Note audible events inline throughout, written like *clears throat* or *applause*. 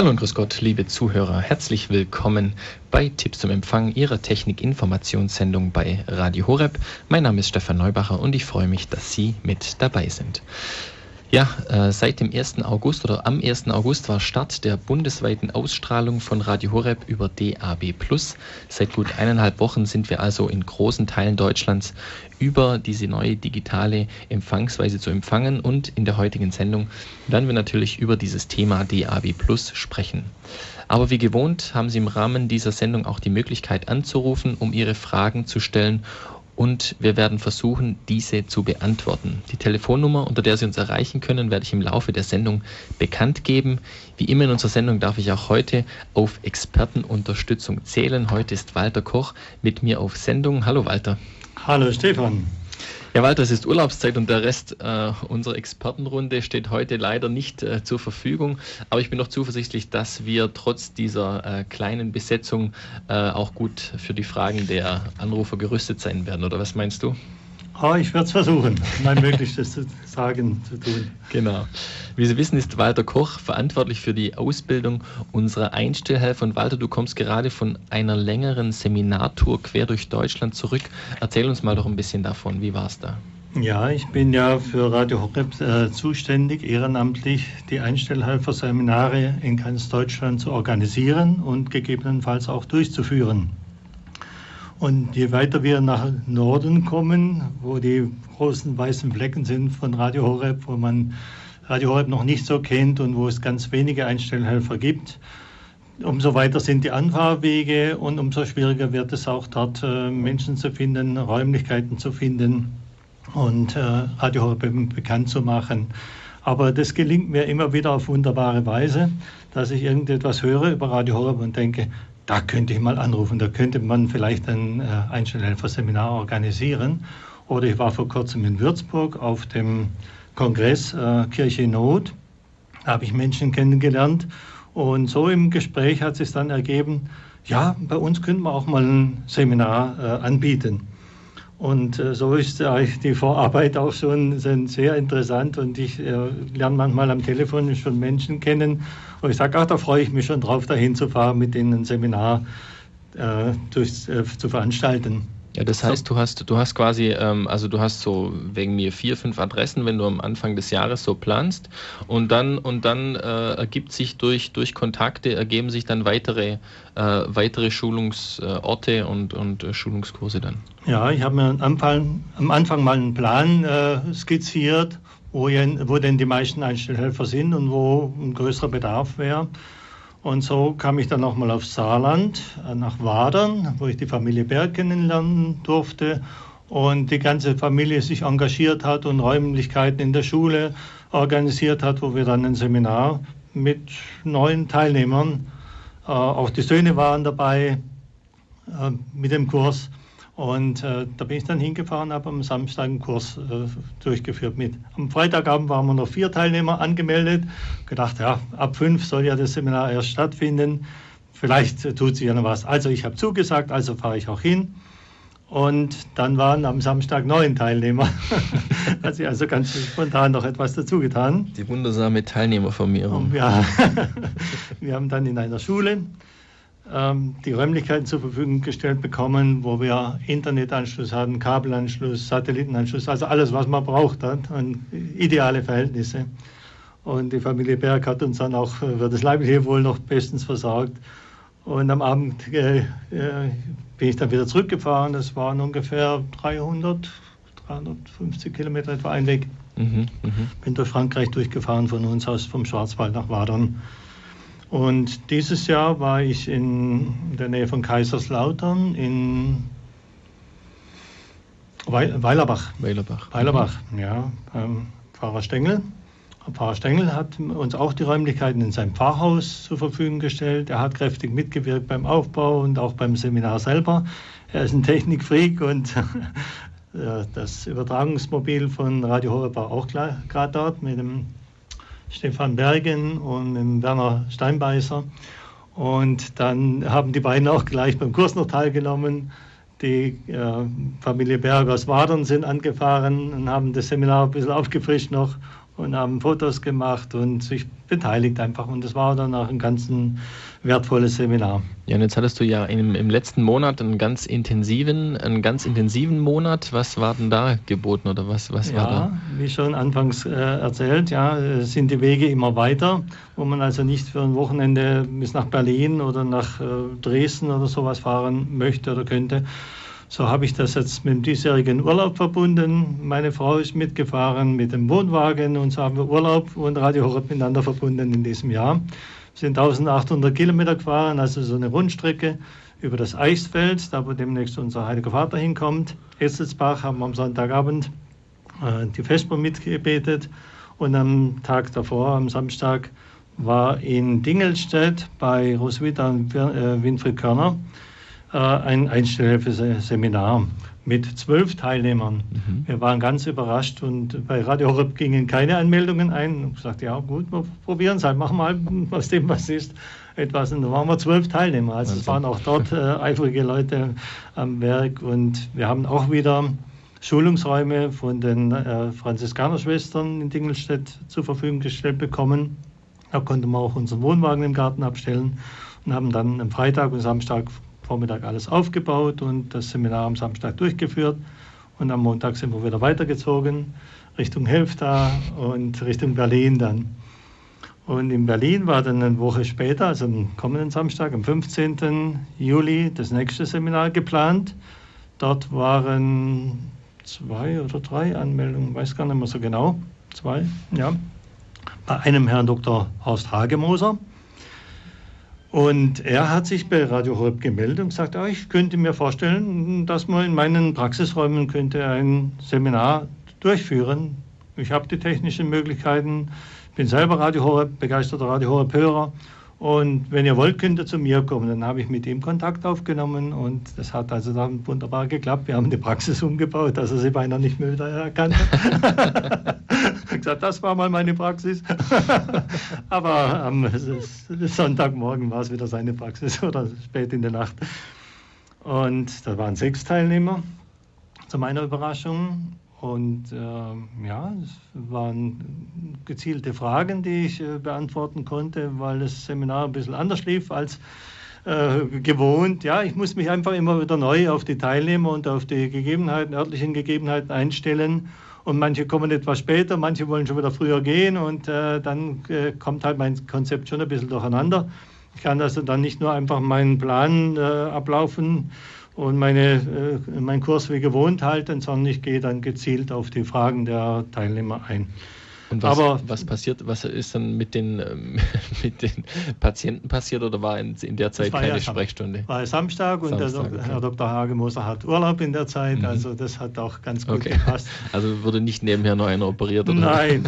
Hallo und grüß Gott, liebe Zuhörer. Herzlich willkommen bei Tipps zum Empfang Ihrer Technik-Informationssendung bei Radio Horeb. Mein Name ist Stefan Neubacher und ich freue mich, dass Sie mit dabei sind. Ja, äh, seit dem 1. August oder am 1. August war Start der bundesweiten Ausstrahlung von Radio Horeb über DAB+. Seit gut eineinhalb Wochen sind wir also in großen Teilen Deutschlands über diese neue digitale Empfangsweise zu empfangen und in der heutigen Sendung werden wir natürlich über dieses Thema DAB+ sprechen. Aber wie gewohnt haben Sie im Rahmen dieser Sendung auch die Möglichkeit anzurufen, um Ihre Fragen zu stellen und wir werden versuchen, diese zu beantworten. Die Telefonnummer, unter der Sie uns erreichen können, werde ich im Laufe der Sendung bekannt geben. Wie immer in unserer Sendung darf ich auch heute auf Expertenunterstützung zählen. Heute ist Walter Koch mit mir auf Sendung. Hallo Walter. Hallo Stefan. Ja, Walter, es ist Urlaubszeit und der Rest äh, unserer Expertenrunde steht heute leider nicht äh, zur Verfügung. Aber ich bin noch zuversichtlich, dass wir trotz dieser äh, kleinen Besetzung äh, auch gut für die Fragen der Anrufer gerüstet sein werden. Oder was meinst du? Oh, ich werde es versuchen, mein Möglichstes zu sagen, zu tun. Genau. Wie Sie wissen, ist Walter Koch verantwortlich für die Ausbildung unserer Einstellhelfer. Und Walter, du kommst gerade von einer längeren Seminartour quer durch Deutschland zurück. Erzähl uns mal doch ein bisschen davon. Wie war es da? Ja, ich bin ja für Radio Horeb äh, zuständig, ehrenamtlich die Einstellhelfer-Seminare in ganz Deutschland zu organisieren und gegebenenfalls auch durchzuführen. Und je weiter wir nach Norden kommen, wo die großen weißen Flecken sind von Radio Horeb, wo man Radio Horeb noch nicht so kennt und wo es ganz wenige Einstellhelfer gibt, umso weiter sind die Anfahrwege und umso schwieriger wird es auch dort äh, Menschen zu finden, Räumlichkeiten zu finden und äh, Radio Horeb bekannt zu machen. Aber das gelingt mir immer wieder auf wunderbare Weise, dass ich irgendetwas höre über Radio Horeb und denke, da könnte ich mal anrufen, da könnte man vielleicht ein äh, Einstellhelfer-Seminar organisieren. Oder ich war vor kurzem in Würzburg auf dem Kongress äh, Kirche in Not. Da habe ich Menschen kennengelernt. Und so im Gespräch hat sich dann ergeben, ja, bei uns könnte man auch mal ein Seminar äh, anbieten. Und äh, so ist die Vorarbeit auch schon sehr interessant und ich äh, lerne manchmal am Telefon schon Menschen kennen und ich sage, ach, da freue ich mich schon drauf, dahin zu fahren, mit ihnen ein Seminar äh, durch, äh, zu veranstalten. Ja, das heißt, du hast, du hast quasi, ähm, also du hast so wegen mir vier, fünf Adressen, wenn du am Anfang des Jahres so planst und dann und dann äh, ergibt sich durch, durch Kontakte ergeben sich dann weitere, äh, weitere Schulungsorte und, und äh, Schulungskurse dann. Ja, ich habe mir am Anfang, am Anfang mal einen Plan äh, skizziert, wo, wo denn die meisten Einstellhelfer sind und wo ein größerer Bedarf wäre. Und so kam ich dann nochmal aufs Saarland, äh, nach Wadern, wo ich die Familie Berg kennenlernen durfte. Und die ganze Familie sich engagiert hat und Räumlichkeiten in der Schule organisiert hat, wo wir dann ein Seminar mit neuen Teilnehmern, äh, auch die Söhne waren dabei äh, mit dem Kurs und äh, da bin ich dann hingefahren, habe am Samstag einen Kurs äh, durchgeführt mit. Am Freitagabend waren wir noch vier Teilnehmer angemeldet. Gedacht, ja, ab fünf soll ja das Seminar erst stattfinden. Vielleicht äh, tut sich ja noch was. Also ich habe zugesagt, also fahre ich auch hin. Und dann waren am Samstag neun Teilnehmer. *laughs* Hat sich also ganz spontan noch etwas dazu getan. Die wundersame Teilnehmervermehrung. Ja, *laughs* wir haben dann in einer Schule die Räumlichkeiten zur Verfügung gestellt bekommen, wo wir Internetanschluss hatten, Kabelanschluss, Satellitenanschluss, also alles, was man braucht hat, und ideale Verhältnisse. Und die Familie Berg hat uns dann auch für das leibliche Wohl noch bestens versorgt. Und am Abend äh, äh, bin ich dann wieder zurückgefahren. Das waren ungefähr 300, 350 Kilometer etwa ein Weg. Mhm, mh. Bin durch Frankreich durchgefahren von uns aus vom Schwarzwald nach Wadern. Und dieses Jahr war ich in der Nähe von Kaiserslautern in Weilerbach. Weilerbach. Weilerbach, mhm. ja. Ähm, Pfarrer Stengel. Pfarrer Stengel hat uns auch die Räumlichkeiten in seinem Pfarrhaus zur Verfügung gestellt. Er hat kräftig mitgewirkt beim Aufbau und auch beim Seminar selber. Er ist ein Technikfreak und *laughs* das Übertragungsmobil von Radio Horeb war auch gerade dort mit dem Stefan Bergen und mit Werner Steinbeißer. Und dann haben die beiden auch gleich beim Kurs noch teilgenommen. Die äh, Familie Berg aus Wadern sind angefahren und haben das Seminar ein bisschen aufgefrischt noch. und haben Fotos gemacht und sich beteiligt einfach. Und das war dann auch ein ganz wertvolles Seminar. Ja, und jetzt hattest du ja im, im letzten Monat einen ganz intensiven, einen ganz intensiven Monat. Was war denn da geboten oder was, was ja, war da? Wie schon anfangs äh, erzählt, ja, sind die Wege immer weiter, wo man also nicht für ein Wochenende bis nach Berlin oder nach äh, Dresden oder sowas fahren möchte oder könnte, so habe ich das jetzt mit dem diesjährigen Urlaub verbunden. Meine Frau ist mitgefahren mit dem Wohnwagen und so haben wir Urlaub und Radio Horeb miteinander verbunden in diesem Jahr. Sind 1800 Kilometer gefahren, also so eine Rundstrecke über das Eichsfeld, da wo demnächst unser Heiliger Vater hinkommt. Esselsbach haben wir am Sonntagabend äh, die Vesper mitgebetet und am Tag davor, am Samstag, war in Dingelstedt bei Roswitha und äh, Winfried Körner äh, ein Einstellhilfeseminar mit zwölf Teilnehmern. Mhm. Wir waren ganz überrascht und bei Radio Horeb gingen keine Anmeldungen ein. Ich sagte, ja gut, wir probieren es halt, machen mal aus dem, was ist, etwas. Und da waren wir zwölf Teilnehmer. Also es waren auch dort äh, eifrige Leute am Werk und wir haben auch wieder Schulungsräume von den äh, Franziskanerschwestern in Dingelstedt zur Verfügung gestellt bekommen. Da konnten wir auch unseren Wohnwagen im Garten abstellen und haben dann am Freitag und Samstag Vormittag alles aufgebaut und das Seminar am Samstag durchgeführt. Und am Montag sind wir wieder weitergezogen Richtung Helfta und Richtung Berlin dann. Und in Berlin war dann eine Woche später, also am kommenden Samstag, am 15. Juli, das nächste Seminar geplant. Dort waren zwei oder drei Anmeldungen, weiß gar nicht mehr so genau. Zwei, ja. Bei einem Herrn Dr. Horst Hagemoser und er hat sich bei Radio Horeb gemeldet und gesagt, ah, ich könnte mir vorstellen, dass man in meinen Praxisräumen könnte ein Seminar durchführen. Ich habe die technischen Möglichkeiten, bin selber Radio Horeb, begeisterter Radio Horeb Hörer und wenn ihr wollt, könnt ihr zu mir kommen. Dann habe ich mit ihm Kontakt aufgenommen und das hat also dann wunderbar geklappt. Wir haben die Praxis umgebaut, dass er sie beinahe nicht mehr wieder erkannt hat. *laughs* gesagt, das war mal meine Praxis. *laughs* Aber am Sonntagmorgen war es wieder seine Praxis *laughs* oder spät in der Nacht. Und da waren sechs Teilnehmer zu meiner Überraschung. Und äh, ja, es waren gezielte Fragen, die ich äh, beantworten konnte, weil das Seminar ein bisschen anders lief als äh, gewohnt. Ja, ich muss mich einfach immer wieder neu auf die Teilnehmer und auf die Gegebenheiten, örtlichen Gegebenheiten einstellen. Und manche kommen etwas später, manche wollen schon wieder früher gehen und äh, dann äh, kommt halt mein Konzept schon ein bisschen durcheinander. Ich kann also dann nicht nur einfach meinen Plan äh, ablaufen und meine, äh, meinen Kurs wie gewohnt halten, sondern ich gehe dann gezielt auf die Fragen der Teilnehmer ein. Und was, Aber, was passiert, was ist dann mit den, ähm, *laughs* mit den Patienten passiert oder war in, in der Zeit keine ja Sprechstunde? War Samstag und Samstag, der, okay. Herr Dr. Hagemoser hat Urlaub in der Zeit, mhm. also das hat auch ganz gut okay. gepasst. *laughs* Also wurde nicht nebenher noch einer operiert? Oder? Nein,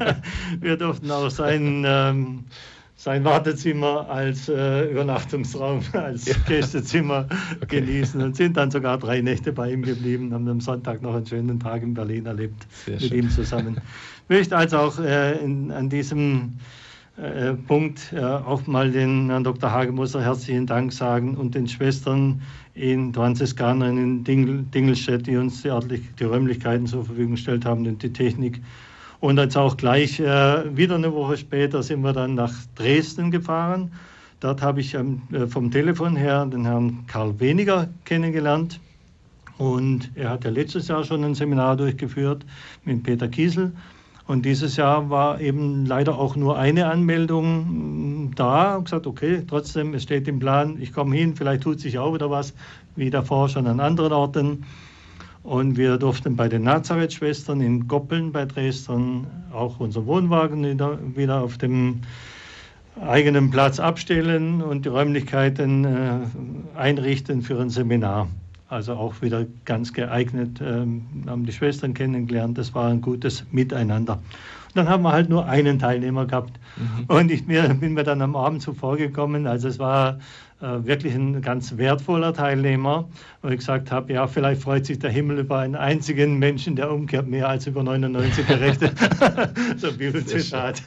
*laughs* wir durften auch seinen ähm, sein Wartezimmer als äh, Übernachtungsraum, *laughs* als ja. Gästezimmer *laughs* okay. genießen und sind dann sogar drei Nächte bei ihm geblieben, haben am Sonntag noch einen schönen Tag in Berlin erlebt Sehr mit schön. ihm zusammen. Ich *laughs* möchte also auch äh, in, an diesem äh, Punkt äh, auch mal den Herrn Dr. Hagemoser herzlichen Dank sagen und den Schwestern in Franziskanern in Dingl, Dingelstedt, die uns die, die Räumlichkeiten zur Verfügung gestellt haben und die Technik. Und jetzt auch gleich äh, wieder eine Woche später sind wir dann nach Dresden gefahren. Dort habe ich ähm, äh, vom Telefon her den Herrn Karl Weniger kennengelernt. Und er hat ja letztes Jahr schon ein Seminar durchgeführt mit Peter Kiesel. Und dieses Jahr war eben leider auch nur eine Anmeldung mm, da. Und gesagt, okay, trotzdem, es steht im Plan, ich komme hin, vielleicht tut sich auch wieder was, wie davor schon an anderen Orten. Und wir durften bei den Nazareth-Schwestern in Goppeln bei Dresden auch unseren Wohnwagen wieder, wieder auf dem eigenen Platz abstellen und die Räumlichkeiten äh, einrichten für ein Seminar. Also auch wieder ganz geeignet, ähm, haben die Schwestern kennengelernt. Das war ein gutes Miteinander. Und dann haben wir halt nur einen Teilnehmer gehabt. Mhm. Und ich mir, bin mir dann am Abend zuvor gekommen. Also es war wirklich ein ganz wertvoller Teilnehmer, wo ich gesagt habe, ja, vielleicht freut sich der Himmel über einen einzigen Menschen, der umkehrt, mehr als über 99 Gerechte. *laughs* *laughs* so Bibelzitat.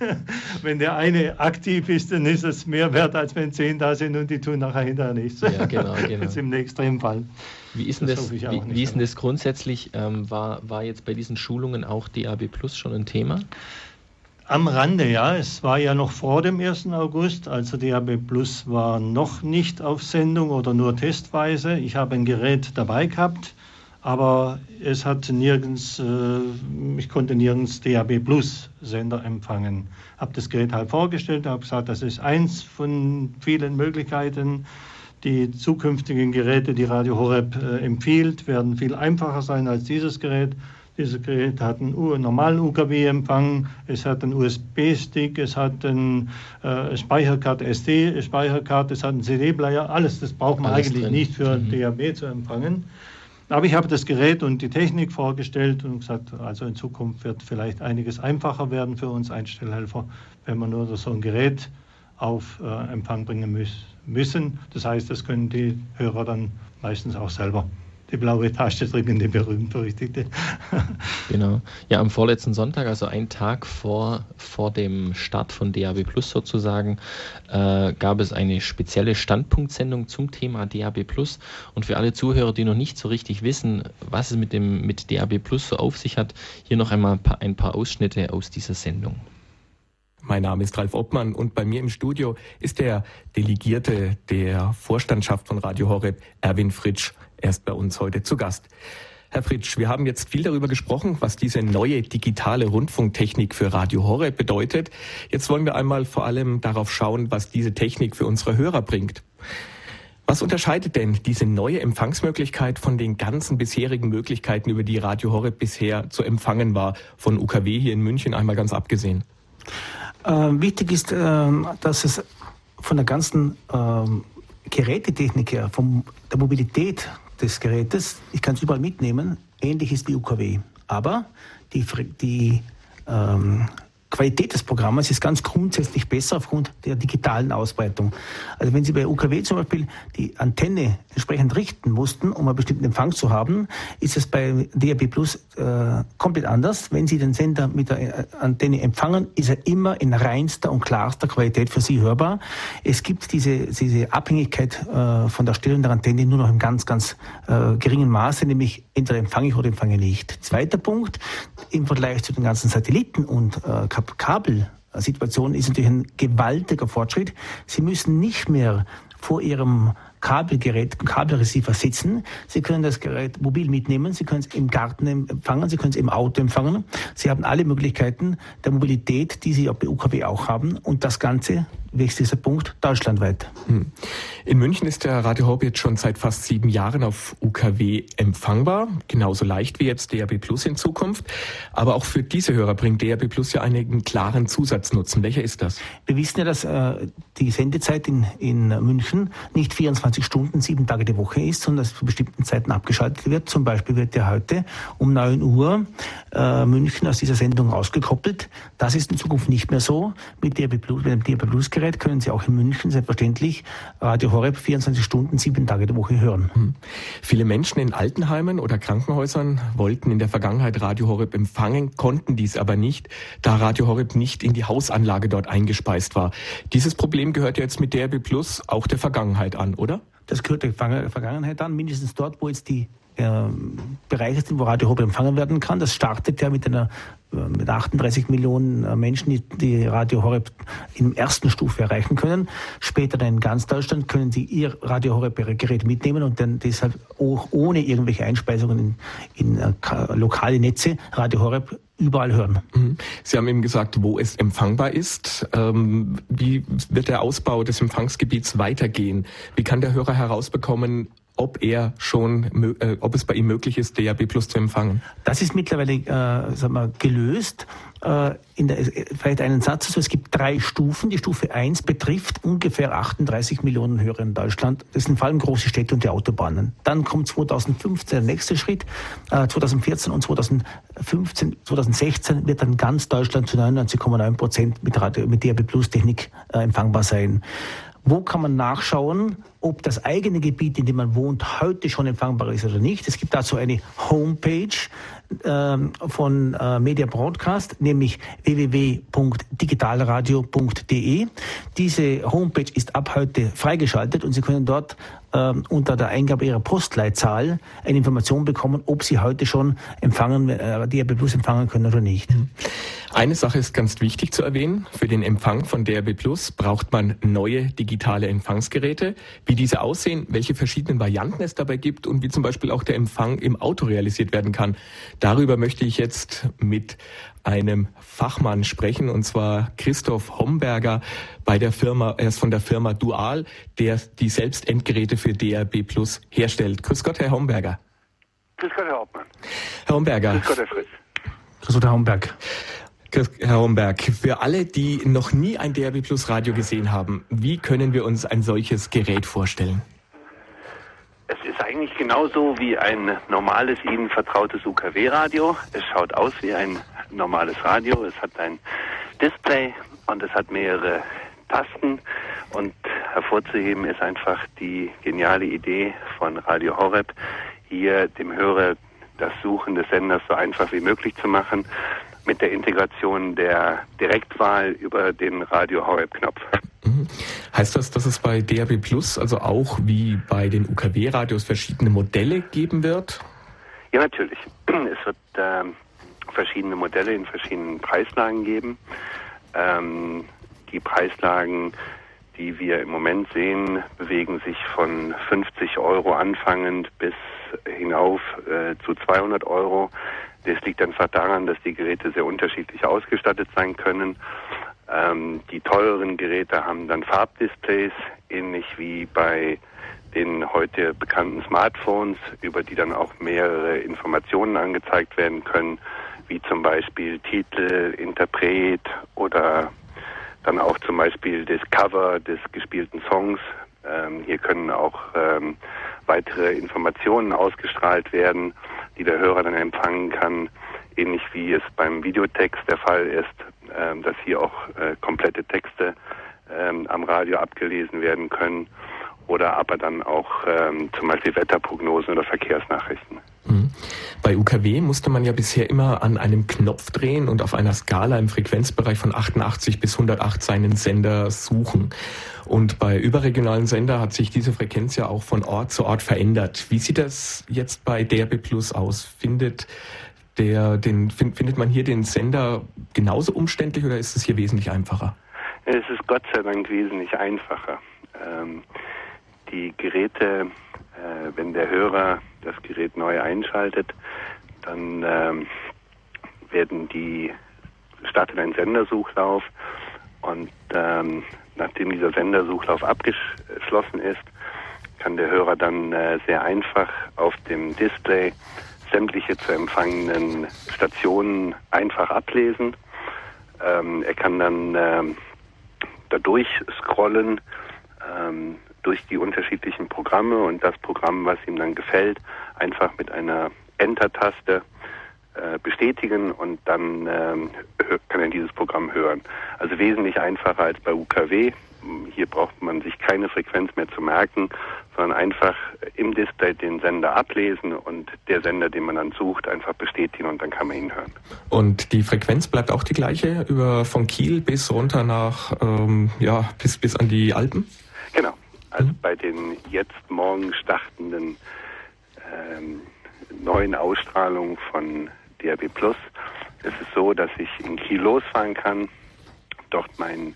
Wenn der eine aktiv ist, dann ist es mehr wert, als wenn zehn da sind und die tun nachher hinterher nichts. Ja, genau, *laughs* genau. Jetzt im Extremfall. Wie ist denn das, das wie, wie ist denn das grundsätzlich? Ähm, war, war jetzt bei diesen Schulungen auch DAB Plus schon ein Thema? Am Rande, ja. Es war ja noch vor dem 1. August, also DAB Plus war noch nicht auf Sendung oder nur testweise. Ich habe ein Gerät dabei gehabt, aber es hat nirgends, äh, ich konnte nirgends DAB Plus Sender empfangen. Habe das Gerät halt vorgestellt, habe gesagt, das ist eins von vielen Möglichkeiten. Die zukünftigen Geräte, die Radio Horeb äh, empfiehlt, werden viel einfacher sein als dieses Gerät. Dieses Gerät hat einen normalen UKW-Empfang, es hat einen USB-Stick, es hat einen äh, Speicherkarte SD, Speicherkarte, es hat einen CD-Player, alles, das braucht man alles eigentlich drin. nicht für mhm. DAB zu empfangen. Aber ich habe das Gerät und die Technik vorgestellt und gesagt, also in Zukunft wird vielleicht einiges einfacher werden für uns Einstellhelfer, wenn wir nur so ein Gerät auf äh, Empfang bringen müssen. Das heißt, das können die Hörer dann meistens auch selber die blaue Tasche drücken, die berühmt-berüchtigte. genau. Ja, am vorletzten Sonntag, also einen Tag vor, vor dem Start von DAB Plus sozusagen, äh, gab es eine spezielle Standpunktsendung zum Thema DAB Plus. Und für alle Zuhörer, die noch nicht so richtig wissen, was es mit, dem, mit DAB Plus so auf sich hat, hier noch einmal ein paar, ein paar Ausschnitte aus dieser Sendung. Mein Name ist Ralf Obmann und bei mir im Studio ist der Delegierte der Vorstandschaft von Radio Horeb, Erwin Fritsch. Er ist bei uns heute zu Gast. Herr Fritsch, wir haben jetzt viel darüber gesprochen, was diese neue digitale Rundfunktechnik für Radio Horeb bedeutet. Jetzt wollen wir einmal vor allem darauf schauen, was diese Technik für unsere Hörer bringt. Was unterscheidet denn diese neue Empfangsmöglichkeit von den ganzen bisherigen Möglichkeiten, über die Radio Horeb bisher zu empfangen war, von UKW hier in München einmal ganz abgesehen? Äh, wichtig ist, äh, dass es von der ganzen äh, Gerätetechnik her, von der Mobilität des Gerätes, ich kann es überall mitnehmen, ähnlich ist wie UKW. Aber die, die ähm, Qualität des Programms ist ganz grundsätzlich besser aufgrund der digitalen Ausbreitung. Also wenn Sie bei UKW zum Beispiel die Antenne entsprechend richten mussten, um einen bestimmten Empfang zu haben, ist es bei DAB Plus äh, komplett anders. Wenn Sie den Sender mit der äh, Antenne empfangen, ist er immer in reinster und klarster Qualität für Sie hörbar. Es gibt diese, diese Abhängigkeit äh, von der Stellung der Antenne nur noch im ganz, ganz äh, geringen Maße, nämlich entweder empfange ich oder empfange nicht. Zweiter Punkt, im Vergleich zu den ganzen Satelliten und äh, Kabelsituation ist natürlich ein gewaltiger Fortschritt. Sie müssen nicht mehr vor Ihrem Kabelgerät, Kabelreceiver sitzen. Sie können das Gerät mobil mitnehmen, Sie können es im Garten empfangen, Sie können es im Auto empfangen. Sie haben alle Möglichkeiten der Mobilität, die Sie bei UKW auch haben. Und das Ganze wächst dieser Punkt deutschlandweit. Hm. In München ist der Radio Horb jetzt schon seit fast sieben Jahren auf UKW empfangbar, genauso leicht wie jetzt DAB Plus in Zukunft. Aber auch für diese Hörer bringt DAB Plus ja einen klaren Zusatznutzen. Welcher ist das? Wir wissen ja, dass äh, die Sendezeit in, in München nicht 24 Stunden, sieben Tage die Woche ist, sondern dass zu bestimmten Zeiten abgeschaltet wird. Zum Beispiel wird ja heute um 9 Uhr äh, München aus dieser Sendung ausgekoppelt. Das ist in Zukunft nicht mehr so. Mit DAB Plus, mit dem DAB Plus Gerät können Sie auch in München selbstverständlich Radio Horeb 24 Stunden, sieben Tage die Woche hören. Hm. Viele Menschen in Altenheimen oder Krankenhäusern wollten in der Vergangenheit Radio Horeb empfangen, konnten dies aber nicht, da Radio Horeb nicht in die Hausanlage dort eingespeist war. Dieses Problem gehört jetzt mit DRB Plus auch der Vergangenheit an, oder? Das gehört der Vergangenheit an, mindestens dort, wo jetzt die äh, Bereiche sind, wo Radio Horeb empfangen werden kann. Das startet ja mit einer mit 38 Millionen äh, Menschen, die, die Radio Horeb in ersten Stufe erreichen können. Später in ganz Deutschland können sie ihr Radio Horeb Gerät mitnehmen und dann deshalb auch ohne irgendwelche Einspeisungen in, in äh, lokale Netze Radio Horeb überall hören. Mhm. Sie haben eben gesagt, wo es empfangbar ist. Ähm, wie wird der Ausbau des Empfangsgebiets weitergehen? Wie kann der Hörer herausbekommen, ob er schon, äh, ob es bei ihm möglich ist, DAB Plus zu empfangen? Das ist mittlerweile äh, sagen wir, gelöst. Äh, in der, vielleicht einen Satz dazu. Es gibt drei Stufen. Die Stufe 1 betrifft ungefähr 38 Millionen Hörer in Deutschland. Das sind vor allem große Städte und die Autobahnen. Dann kommt 2015 der nächste Schritt. Äh, 2014 und 2015, 2016 wird dann ganz Deutschland zu 99,9 Prozent mit, mit DAB Plus Technik äh, empfangbar sein. Wo kann man nachschauen, ob das eigene Gebiet, in dem man wohnt, heute schon empfangbar ist oder nicht? Es gibt dazu eine Homepage ähm, von äh, Media Broadcast, nämlich www.digitalradio.de. Diese Homepage ist ab heute freigeschaltet und Sie können dort ähm, unter der Eingabe Ihrer Postleitzahl eine Information bekommen, ob Sie heute schon empfangen, äh, DRB Plus empfangen können oder nicht. Mhm. Eine Sache ist ganz wichtig zu erwähnen. Für den Empfang von DRB Plus braucht man neue digitale Empfangsgeräte. Wie diese aussehen, welche verschiedenen Varianten es dabei gibt und wie zum Beispiel auch der Empfang im Auto realisiert werden kann. Darüber möchte ich jetzt mit einem Fachmann sprechen, und zwar Christoph Homberger bei der Firma, er ist von der Firma Dual, der die selbst Endgeräte für DRB Plus herstellt. Grüß Gott, Herr Homberger. Grüß Gott, Herr Hauptmann. Herr Homberger. Grüß Gott, Herr Fritz. Grüß Gott, Herr Homberg. Herr Homberg, für alle, die noch nie ein DRB Plus Radio gesehen haben, wie können wir uns ein solches Gerät vorstellen? Es ist eigentlich genauso wie ein normales Ihnen vertrautes UKW-Radio. Es schaut aus wie ein normales Radio. Es hat ein Display und es hat mehrere Tasten. Und hervorzuheben ist einfach die geniale Idee von Radio Horeb, hier dem Hörer das Suchen des Senders so einfach wie möglich zu machen mit der Integration der Direktwahl über den Radio Horeb-Knopf. Mhm. Heißt das, dass es bei DAB Plus, also auch wie bei den UKW-Radios, verschiedene Modelle geben wird? Ja, natürlich. *clears throat* Es wird ähm, verschiedene Modelle in verschiedenen Preislagen geben. Ähm, die Preislagen, die wir im Moment sehen, bewegen sich von 50 Euro anfangend bis hinauf äh, zu 200 Euro. Das liegt einfach daran, dass die Geräte sehr unterschiedlich ausgestattet sein können. Ähm, die teureren Geräte haben dann Farbdisplays, ähnlich wie bei den heute bekannten Smartphones, über die dann auch mehrere Informationen angezeigt werden können, wie zum Beispiel Titel, Interpret oder dann auch zum Beispiel das Cover des gespielten Songs. Ähm, hier können auch ähm, weitere Informationen ausgestrahlt werden, die der Hörer dann empfangen kann, ähnlich wie es beim Videotext der Fall ist, ähm, dass hier auch äh, komplette Texte ähm, am Radio abgelesen werden können oder aber dann auch ähm, zum Beispiel Wetterprognosen oder Verkehrsnachrichten. Mhm. Bei UKW musste man ja bisher immer an einem Knopf drehen und auf einer Skala im Frequenzbereich von 88 bis 108 seinen Sender suchen. Und bei überregionalen Sender hat sich diese Frequenz ja auch von Ort zu Ort verändert. Wie sieht das jetzt bei DRB Plus aus? Findet der, den, findet man hier den Sender genauso umständlich oder ist es hier wesentlich einfacher? Es ist Gott sei Dank wesentlich einfacher. Ähm, die Geräte, äh, wenn der Hörer das Gerät neu einschaltet, dann ähm, werden die startet ein Sendersuchlauf und ähm, nachdem dieser Sendersuchlauf abgeschlossen ist, kann der Hörer dann äh, sehr einfach auf dem Display sämtliche zu empfangenen Stationen einfach ablesen. Ähm, er kann dann ähm, dadurch scrollen ähm, durch die unterschiedlichen Programme und das Programm, was ihm dann gefällt, einfach mit einer Enter-Taste äh, bestätigen und dann ähm, kann er dieses Programm hören. Also wesentlich einfacher als bei UKW. Hier braucht man sich keine Frequenz mehr zu merken, sondern einfach im Display den Sender ablesen und der Sender, den man dann sucht, einfach bestätigen und dann kann man ihn hören. Und die Frequenz bleibt auch die gleiche über von Kiel bis runter nach ähm, ja bis bis an die Alpen? Genau. Also mhm. bei den jetzt morgen startenden ähm, neuen Ausstrahlungen von DRB Plus ist es so, dass ich in Kiel losfahren kann, dort mein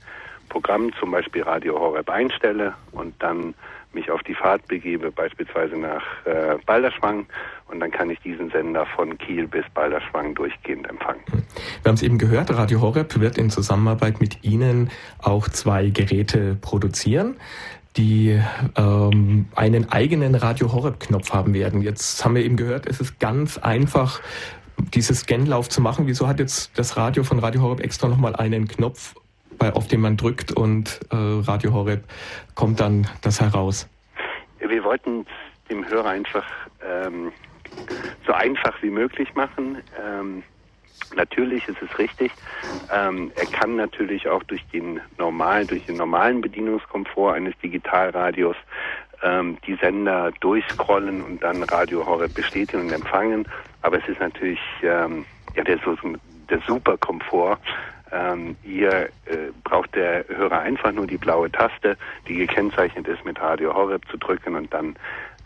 Programm, zum Beispiel Radio Horeb, einstelle und dann mich auf die Fahrt begebe, beispielsweise nach äh, Balderschwang und dann kann ich diesen Sender von Kiel bis Balderschwang durchgehend empfangen. Wir haben es eben gehört, Radio Horeb wird in Zusammenarbeit mit Ihnen auch zwei Geräte produzieren die ähm, einen eigenen Radio Horeb Knopf haben werden. Jetzt haben wir eben gehört, es ist ganz einfach, dieses Scanlauf zu machen. Wieso hat jetzt das Radio von Radio Horeb extra nochmal einen Knopf bei, auf den man drückt und äh, Radio Horeb kommt dann das heraus? Wir wollten dem Hörer einfach ähm, so einfach wie möglich machen. Ähm, natürlich ist es richtig. Ähm, er kann natürlich auch durch den normalen, durch den normalen Bedienungskomfort eines Digitalradios ähm, die Sender durchscrollen und dann Radio Horeb bestätigen und empfangen. Aber es ist natürlich ähm, ja, der, der super. Ähm, hier äh, braucht der Hörer einfach nur die blaue Taste, die gekennzeichnet ist mit Radio Horeb zu drücken und dann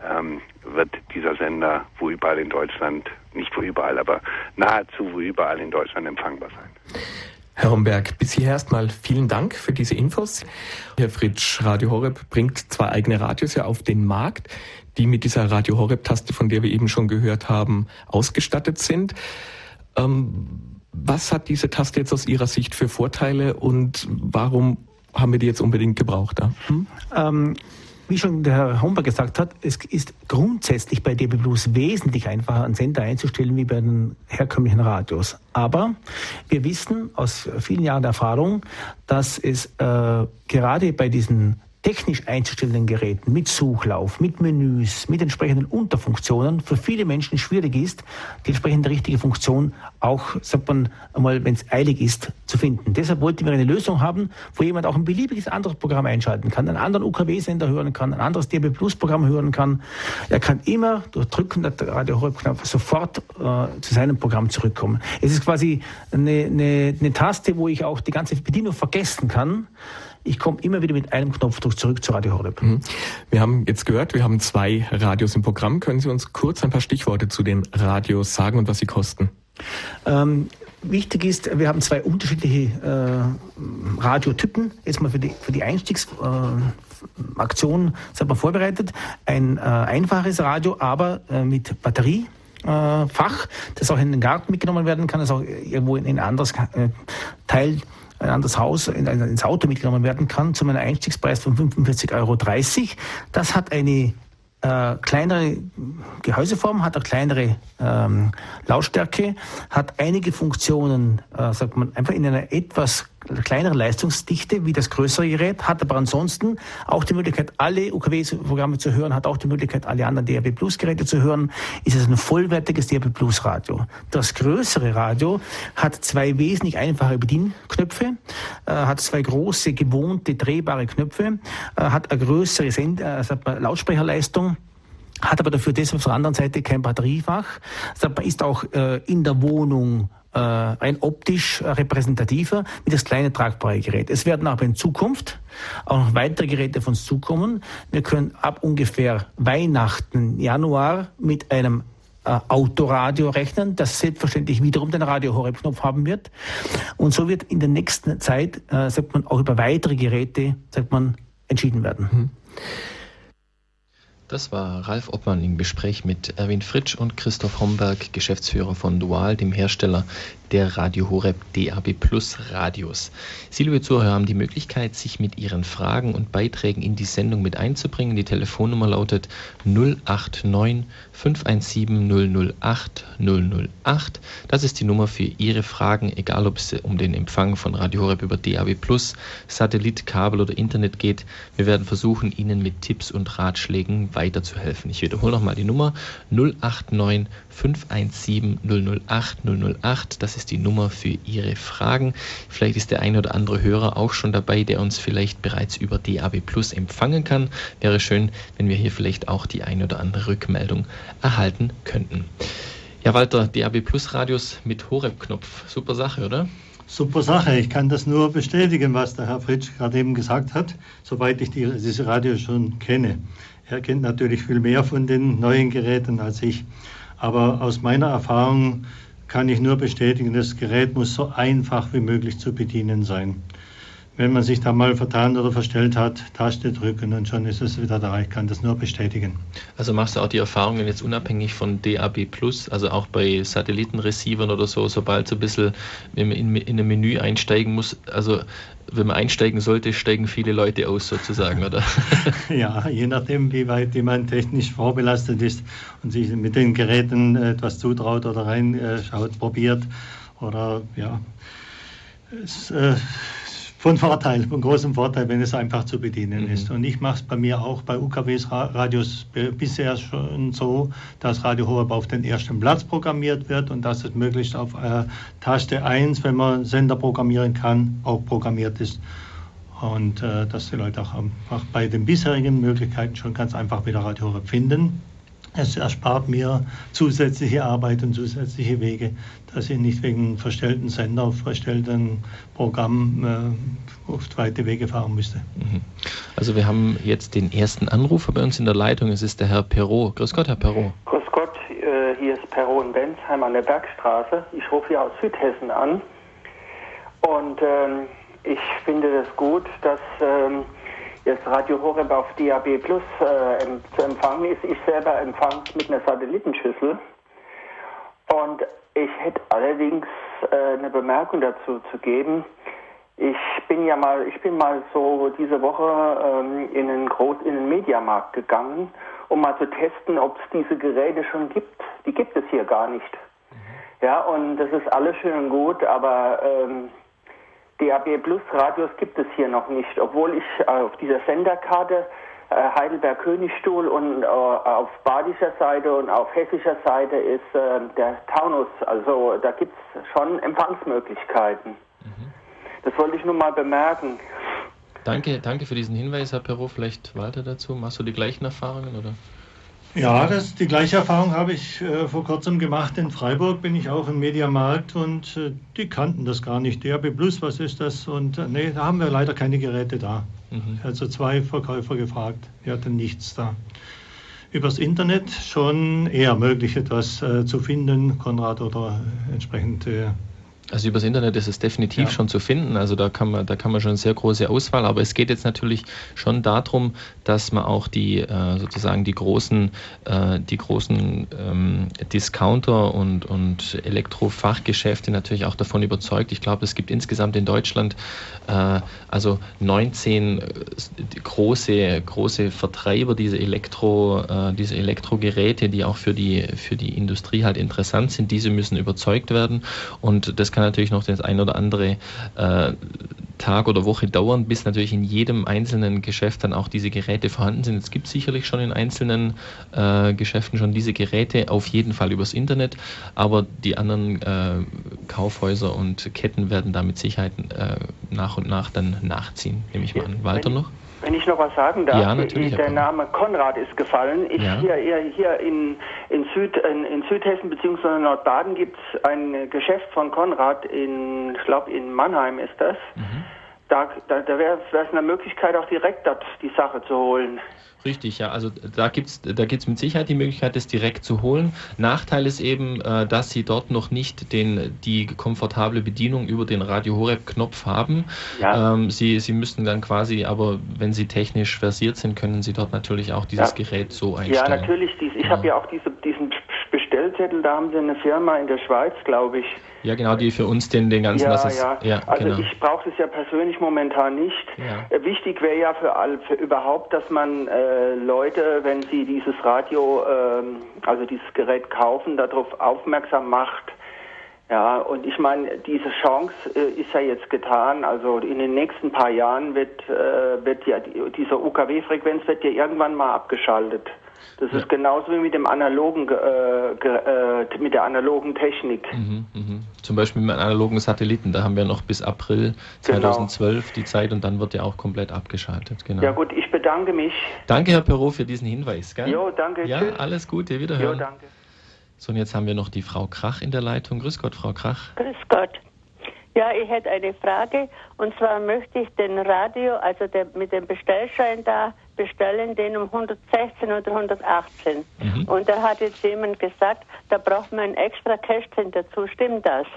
ähm, wird dieser Sender wo überall in Deutschland, nicht wo überall, aber nahezu wo überall in Deutschland empfangbar sein. Herr Homberg, bis hierher erstmal vielen Dank für diese Infos. Herr Fritsch, Radio Horeb bringt zwei eigene Radios ja auf den Markt, die mit dieser Radio Horeb-Taste, von der wir eben schon gehört haben, ausgestattet sind. Ähm, was hat diese Taste jetzt aus Ihrer Sicht für Vorteile und warum haben wir die jetzt unbedingt gebraucht? Hm? Ähm, wie schon der Herr Homber gesagt hat, es ist grundsätzlich bei DB Plus wesentlich einfacher, einen Sender einzustellen wie bei den herkömmlichen Radios. Aber wir wissen aus vielen Jahren Erfahrung, dass es äh, gerade bei diesen technisch einzustellenden Geräten mit Suchlauf, mit Menüs, mit entsprechenden Unterfunktionen für viele Menschen schwierig ist, die entsprechende richtige Funktion auch, sagt man einmal, wenn es eilig ist, zu finden. Deshalb wollten wir eine Lösung haben, wo jemand auch ein beliebiges anderes Programm einschalten kann, einen anderen UKW-Sender hören kann, ein anderes DB Plus Programm hören kann. Er kann immer durch Drücken der Radio Horeb-Knopf sofort äh, zu seinem Programm zurückkommen. Es ist quasi eine, eine, eine Taste, wo ich auch die ganze Bedienung vergessen kann ich komme immer wieder mit einem Knopfdruck zurück zu Radio Horeb. Mhm. Wir haben jetzt gehört, wir haben zwei Radios im Programm. Können Sie uns kurz ein paar Stichworte zu den Radios sagen und was sie kosten? Ähm, wichtig ist, wir haben zwei unterschiedliche äh, Radiotypen. Jetzt mal für die, für die Einstiegsaktion äh, vorbereitet. Ein äh, einfaches Radio, aber äh, mit Batterie. Äh, Fach, das auch in den Garten mitgenommen werden kann, das auch irgendwo in ein anderes äh, Teil an das Haus, in, ins Auto mitgenommen werden kann, zu einem Einstiegspreis von 45,30 Euro. Das hat eine äh, kleinere Gehäuseform, hat eine kleinere ähm, Lautstärke, hat einige Funktionen, äh, sagt man, einfach in einer etwas kleinere Leistungsdichte wie das größere Gerät, hat aber ansonsten auch die Möglichkeit, alle UKW-Programme zu hören, hat auch die Möglichkeit, alle anderen DAB Plus Geräte zu hören, ist es ein vollwertiges DAB Plus Radio. Das größere Radio hat zwei wesentlich einfache Bedienknöpfe, äh, hat zwei große gewohnte drehbare Knöpfe, äh, hat eine größere Send äh, Lautsprecherleistung, hat aber dafür deshalb auf der anderen Seite kein Batteriefach. Ist auch äh, in der Wohnung äh, rein optisch repräsentativer wie das kleine tragbare Gerät. Es werden aber in Zukunft auch noch weitere Geräte von uns zukommen. Wir können ab ungefähr Weihnachten, Januar mit einem äh, Autoradio rechnen, das selbstverständlich wiederum den Radio Horeb Knopf haben wird. Und so wird in der nächsten Zeit, äh, sagt man, auch über weitere Geräte, sagt man, entschieden werden. Mhm. Das war Ralf Oppmann im Gespräch mit Erwin Fritsch und Christoph Homberg, Geschäftsführer von Dual, dem Hersteller der Radio Horeb DAB Plus Radios. Sie, liebe Zuhörer, haben die Möglichkeit, sich mit Ihren Fragen und Beiträgen in die Sendung mit einzubringen. Die Telefonnummer lautet 089 517 008 008. Das ist die Nummer für Ihre Fragen, egal ob es um den Empfang von Radio Horeb über DAB Plus, Satellit, Kabel oder Internet geht. Wir werden versuchen, Ihnen mit Tipps und Ratschlägen weiterzuhelfen. Ich wiederhole nochmal die Nummer 089 517 008 008. Das ist die Nummer für Ihre Fragen. Vielleicht ist der ein oder andere Hörer auch schon dabei, der uns vielleicht bereits über DAB Plus empfangen kann. Wäre schön, wenn wir hier vielleicht auch die ein oder andere Rückmeldung erhalten könnten. Ja, Walter, DAB Plus Radios mit Horeb-Knopf. Super Sache, oder? Super Sache. Ich kann das nur bestätigen, was der Herr Fritsch gerade eben gesagt hat, soweit ich die, diese Radios schon kenne. Er kennt natürlich viel mehr von den neuen Geräten als ich. Aber aus meiner Erfahrung kann ich nur bestätigen, das Gerät muss so einfach wie möglich zu bedienen sein. Wenn man sich da mal vertan oder verstellt hat, Taste drücken und schon ist es wieder da. Ich kann das nur bestätigen. Also machst du auch die Erfahrungen jetzt unabhängig von DAB Plus, also auch bei Satellitenreceivern oder so, sobald so ein bisschen, man in, in ein Menü einsteigen muss, also wenn man einsteigen sollte, steigen viele Leute aus sozusagen, oder? *laughs* ja, je nachdem, wie weit jemand technisch vorbelastet ist und sich mit den Geräten etwas zutraut oder reinschaut, probiert oder ja. Es, äh, von Vorteil, von großem Vorteil, wenn es einfach zu bedienen mhm. ist. Und ich mache es bei mir auch bei UKWs Radios bisher schon so, dass Radio Horeb auf den ersten Platz programmiert wird und dass es möglichst auf äh, Taste 1, wenn man Sender programmieren kann, auch programmiert ist. Und äh, dass die Leute auch, auch, bei den bisherigen Möglichkeiten schon ganz einfach wieder Radio Horeb finden. Es erspart mir zusätzliche Arbeit und zusätzliche Wege, dass ich nicht wegen verstellten Sender, verstellten Programm äh, oft weite Wege fahren müsste. Mhm. Also wir haben jetzt den ersten Anrufer bei uns in der Leitung. Es ist der Herr Perrault. Grüß Gott, Herr Perrault. Grüß Gott, äh, hier ist Perrault in Bensheim an der Bergstraße. Ich rufe hier aus Südhessen an. Und ähm, ich finde das gut, dass ähm, jetzt Radio Horeb auf DAB Plus äh, zu empfangen ist. Ich selber empfange es mit einer Satellitenschüssel. Und ich hätte allerdings äh, eine Bemerkung dazu zu geben. Ich bin ja mal, ich bin mal so diese Woche ähm, in einen Groß, in den Mediamarkt gegangen, um mal zu testen, ob es diese Geräte schon gibt. Die gibt es hier gar nicht. Mhm. Ja, und das ist alles schön und gut, aber ähm, DAB Plus Radios gibt es hier noch nicht, obwohl ich äh, auf dieser Senderkarte äh, Heidelberg Königstuhl und äh, auf badischer Seite und auf hessischer Seite ist der Taunus. Also da gibt es schon Empfangsmöglichkeiten. Mhm. Das wollte ich nur mal bemerken. Danke, danke für diesen Hinweis, Herr Perot. Vielleicht weiter dazu. Machst du die gleichen Erfahrungen oder? Ja, das, die gleiche Erfahrung habe ich äh, vor kurzem gemacht. In Freiburg bin ich auch im Mediamarkt und äh, die kannten das gar nicht. DAB Plus, was ist das? Und äh, nee, da haben wir leider keine Geräte da. Mhm. Also zwei Verkäufer gefragt, die hatten nichts da. Übers Internet schon eher möglich, etwas äh, zu finden, Konrad oder entsprechend also übers Internet ist es definitiv ja. schon zu finden. Also da kann man, da kann man schon eine sehr große Auswahl. Aber es geht jetzt natürlich schon darum, dass man auch die äh, sozusagen die großen, äh, die großen ähm, Discounter und, und Elektrofachgeschäfte natürlich auch davon überzeugt. Ich glaube, es gibt insgesamt in Deutschland äh, also 19 äh, große, große Vertreiber dieser Elektro, diese Elektrogeräte, die auch für die, für die Industrie halt interessant sind. Diese müssen überzeugt werden. Und das kann natürlich noch das ein oder andere äh, Tag oder Woche dauern, bis natürlich in jedem einzelnen Geschäft dann auch diese Geräte vorhanden sind. Es gibt sicherlich schon in einzelnen äh, Geschäften schon diese Geräte, auf jeden Fall übers Internet, aber die anderen äh, Kaufhäuser und Ketten werden da mit Sicherheit äh, nach und nach dann nachziehen, nehme ich mal an. Walter noch? Wenn ich noch was sagen darf, ja, der Name Konrad ist gefallen. Ich ja. hier, hier in, in, Süd, in, in Südhessen bzw. Nordbaden gibt es ein Geschäft von Konrad in, ich glaube in Mannheim ist das. Mhm. Da, da, da wäre es eine Möglichkeit, auch direkt dort die Sache zu holen. Richtig, ja. Also da gibt es da gibt's mit Sicherheit die Möglichkeit, das direkt zu holen. Nachteil ist eben, äh, dass Sie dort noch nicht den, die komfortable Bedienung über den Radio Horeb-Knopf haben. Ja. Ähm, Sie, Sie müssten dann quasi, aber wenn Sie technisch versiert sind, können Sie dort natürlich auch dieses ja. Gerät so einstellen. Ja, natürlich. Dies, ich ja. habe ja auch diese, diesen Bestellzettel, da haben Sie eine Firma in der Schweiz, glaube ich. Ja, genau, die für uns den, den ganzen... Ja, das ja. ja. Also genau. ich brauche das ja persönlich momentan nicht. Ja. Äh, wichtig wäre ja für, all, für überhaupt, dass man äh, Leute, wenn sie dieses Radio, äh, also dieses Gerät kaufen, darauf aufmerksam macht. Ja, und ich meine, diese Chance äh, ist ja jetzt getan. Also in den nächsten paar Jahren wird, äh, wird ja diese UKW-Frequenz wird ja irgendwann mal abgeschaltet. Das ja. ist genauso wie mit dem analogen, äh, äh, mit der analogen Technik. Mhm, mh. Zum Beispiel mit analogen Satelliten, da haben wir noch bis April 2012 genau. die Zeit und dann wird der auch komplett abgeschaltet. Genau. Ja gut, ich bedanke mich. Danke, Herr Perot, für diesen Hinweis. Gell? Jo, danke. Ja, tschüss. alles Gute, wiederhören. Jo, danke. So, und jetzt haben wir noch die Frau Krach in der Leitung. Grüß Gott, Frau Krach. Grüß Gott. Ja, ich hätte eine Frage. Und zwar möchte ich den Radio, also der, mit dem Bestellschein da, bestellen den um 116 oder 118. Mhm. Und da hat jetzt jemand gesagt, da braucht man ein extra Kästchen dazu. Stimmt das?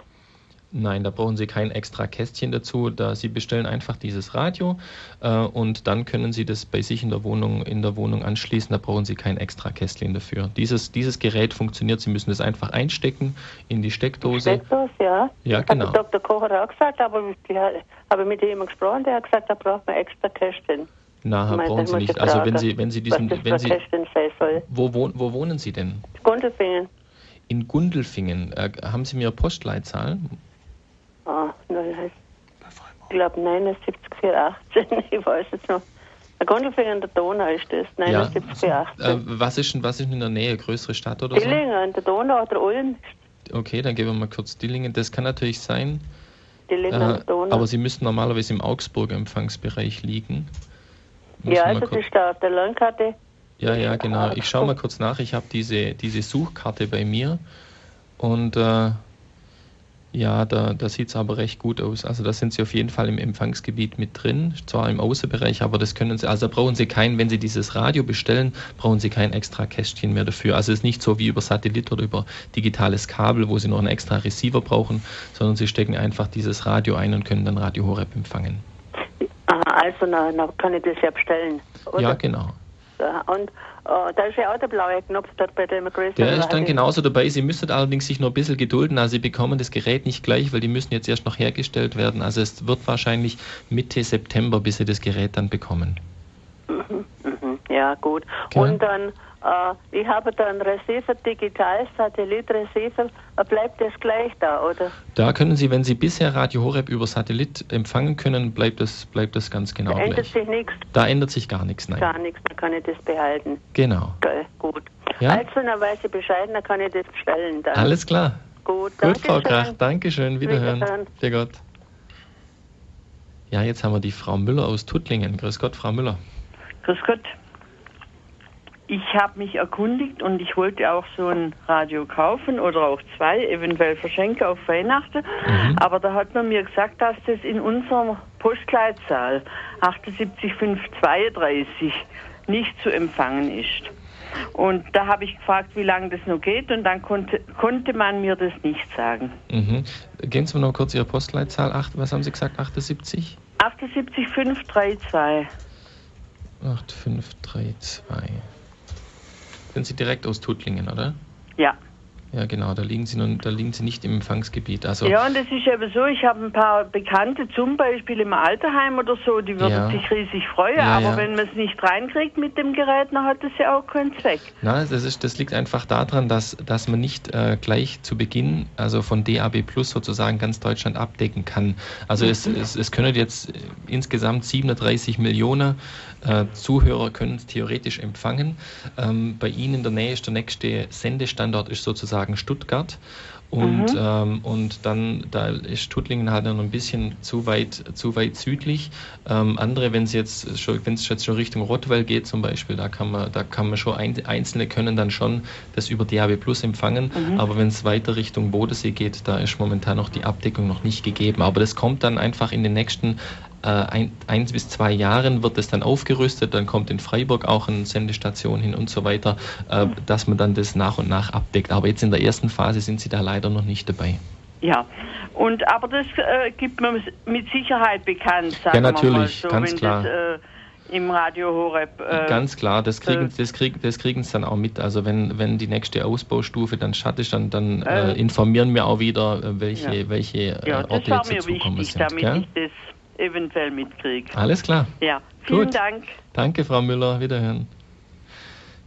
Nein, da brauchen Sie kein extra Kästchen dazu. Da Sie bestellen einfach dieses Radio äh, und dann können Sie das bei sich in der Wohnung in der Wohnung anschließen. Da brauchen Sie kein extra Kästchen dafür. Dieses, dieses Gerät funktioniert. Sie müssen es einfach einstecken in die Steckdose. Steckdose, ja. Ja, genau. Hat Dr. Kocher auch gesagt, aber ich habe mit jemandem gesprochen, der hat gesagt, da braucht man extra Kästchen. Na, brauchen Sie nicht. Also wenn Sie, wenn Sie diesen, wenn Sie, wo, wo, wo wohnen Sie denn? Gundelfingen. In Gundelfingen. Äh, haben Sie mir Postleitzahl? Ah, nein, ich glaube 79418, *laughs* ich weiß es noch. Ein Gondelfinger an der Donau ist das, 79 ja, also, äh, was, ist, was ist in der Nähe, größere Stadt oder Dillingen, so? an der Donau oder Ulm. Okay, dann geben wir mal kurz Dillingen. Das kann natürlich sein. die liegen an der Donau. Aber Sie müssten normalerweise im Augsburger Empfangsbereich liegen. Ja, also das ist da auf der Landkarte. Ja, ja, genau. Ich schaue mal kurz nach. Ich habe diese, diese Suchkarte bei mir und äh, ja, da, da sieht es aber recht gut aus. Also da sind Sie auf jeden Fall im Empfangsgebiet mit drin, zwar im Außenbereich, aber das können Sie, also brauchen Sie kein, wenn Sie dieses Radio bestellen, brauchen Sie kein extra Kästchen mehr dafür. Also es ist nicht so wie über Satellit oder über digitales Kabel, wo Sie noch einen extra Receiver brauchen, sondern Sie stecken einfach dieses Radio ein und können dann Radio Horeb empfangen. Also na kann ich das ja bestellen. Oder? Ja, genau. Und Oh, da ist ja auch der blaue Knopf dort bei dem Größeren. Der ist dann genauso dabei. Sie müssen allerdings sich noch ein bisschen gedulden. Also Sie bekommen das Gerät nicht gleich, weil die müssen jetzt erst noch hergestellt werden. Also es wird wahrscheinlich Mitte September, bis Sie das Gerät dann bekommen. Mhm, mhm. Ja, gut. Okay. Und dann ich habe da einen Receiver digital, Satellit-Receiver. Äh, bleibt das gleich da, oder? Da können Sie, wenn Sie bisher Radio Horeb über Satellit empfangen können, bleibt das, bleibt das ganz genau da ändert sich nichts? Da ändert sich gar nichts, nein. Gar nichts, dann kann ich das behalten. Genau. Okay, gut. Ja? Also, dann weiß ich Bescheid, dann kann ich das bestellen. Dann. Alles klar. Gut, Gut Frau Krach, Dankeschön, wiederhören. wiederhören. Gott. Ja, jetzt haben wir die Frau Müller aus Tuttlingen. Grüß Gott, Frau Müller. Grüß Gott. Ich habe mich erkundigt und ich wollte auch so ein Radio kaufen oder auch zwei, eventuell verschenken auf Weihnachten. Mhm. Aber da hat man mir gesagt, dass das in unserer Postleitzahl 78532 nicht zu empfangen ist. Und da habe ich gefragt, wie lange das noch geht und dann konnte, konnte man mir das nicht sagen. Mhm. Gehen Sie mal noch kurz Ihre Postleitzahl. Acht, was haben Sie gesagt? 78? 78532. 8532. Sind Sie direkt aus Tuttlingen, oder? Ja. Ja, genau, da liegen Sie, nun, da liegen Sie nicht im Empfangsgebiet. Also ja, und es ist eben so, ich habe ein paar Bekannte, zum Beispiel im Alterheim oder so, die würden ja. sich riesig freuen, ja, aber ja. wenn man es nicht reinkriegt mit dem Gerät, dann hat es ja auch keinen Zweck. Na, das, ist, das liegt einfach daran, dass, dass man nicht äh, gleich zu Beginn, also von DAB Plus sozusagen ganz Deutschland abdecken kann. Also mhm. es, es, es können jetzt insgesamt 730 Millionen äh, Zuhörer können es theoretisch empfangen. Ähm, bei Ihnen in der Nähe ist der nächste Sendestandort ist sozusagen Stuttgart. Und, mhm. ähm, und dann da ist Tuttlingen halt noch ein bisschen zu weit, zu weit südlich. Ähm, andere, wenn es jetzt schon, wenn es jetzt schon Richtung Rottweil geht zum Beispiel, da kann man, da kann man schon ein, einzelne können dann schon das über DAB Plus empfangen. Mhm. Aber wenn es weiter Richtung Bodensee geht, da ist momentan noch die Abdeckung noch nicht gegeben. Aber das kommt dann einfach in den nächsten äh, ein, eins bis zwei Jahren wird es dann aufgerüstet, dann kommt in Freiburg auch eine Sendestation hin und so weiter, äh, dass man dann das nach und nach abdeckt. Aber jetzt in der ersten Phase sind Sie da leider noch nicht dabei. Ja, und aber das äh, gibt man mit Sicherheit bekannt, sagen Ja, natürlich, so, ganz klar. Das, äh, im Radio Horeb. Äh, Ganz klar, das kriegen, äh, das kriegen, das kriegen sie dann auch mit. Also wenn, wenn die nächste Ausbaustufe dann statt ist, dann, dann äh, informieren wir auch wieder, äh, welche, ja. welche ja, Orte jetzt dazukommen sind. Damit gell? ich das eventuell mitkriege. Alles klar. Ja, vielen Gut. Dank. Danke, Frau Müller. Wiederhören.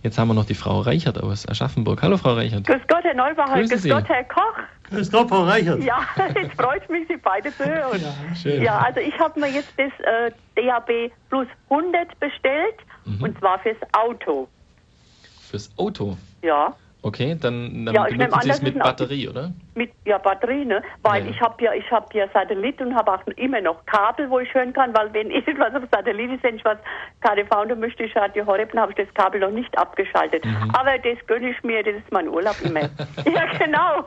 Jetzt haben wir noch die Frau Reichert aus Aschaffenburg. Hallo, Frau Reichert. Grüß Gott, Herr Neubacher. Grüße Grüß Sie. Gott, Herr Koch. Grüß Gott, Frau Reichert. Ja, *laughs* jetzt freut mich, Sie beide zu hören. Ja, schön. Ja, also ich habe mir jetzt das äh, DAB Plus 100 bestellt mhm. und zwar fürs Auto. Fürs Auto? Ja. Okay, dann, dann ja, benutzen Sie es mit Batterie, oder? Mit ja Batterie, ne? Weil ja. ich habe ja ich habe ja Satellit und habe auch immer noch Kabel, wo ich hören kann, weil wenn *laughs* irgendwas auf Satellit ist, wenn ich was KDV und möchte ich Radio Horeb, dann habe ich das Kabel noch nicht abgeschaltet. Mhm. Aber das gönne ich mir, das ist mein Urlaub immer. *laughs* *laughs* ja, genau.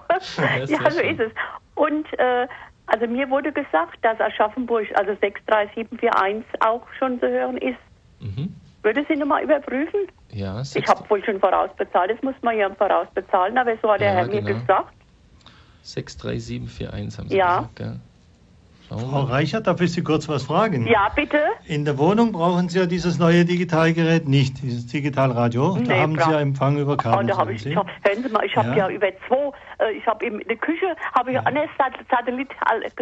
ja, so ist es. Und äh, also mir wurde gesagt, dass Aschaffenburg, also 63741 auch schon zu hören ist. Mhm. Würde Sie nochmal überprüfen? Ja, Ich habe wohl schon vorausbezahlt, das muss man ja vorausbezahlen, aber so hat der ja, Herr genau. mir gesagt. 63741 haben Sie ja. gesagt, gell? Frau Reichert, darf ich Sie kurz was fragen? Ja, bitte. In der Wohnung brauchen Sie ja dieses neue Digitalgerät nicht, dieses Digitalradio. Nee, da haben Sie ja Empfang über Kabel. Oh, da hab ich, hören Sie mal, ich habe ja. ja. über zwei, ich habe in der Küche habe ich ja. anders Satellit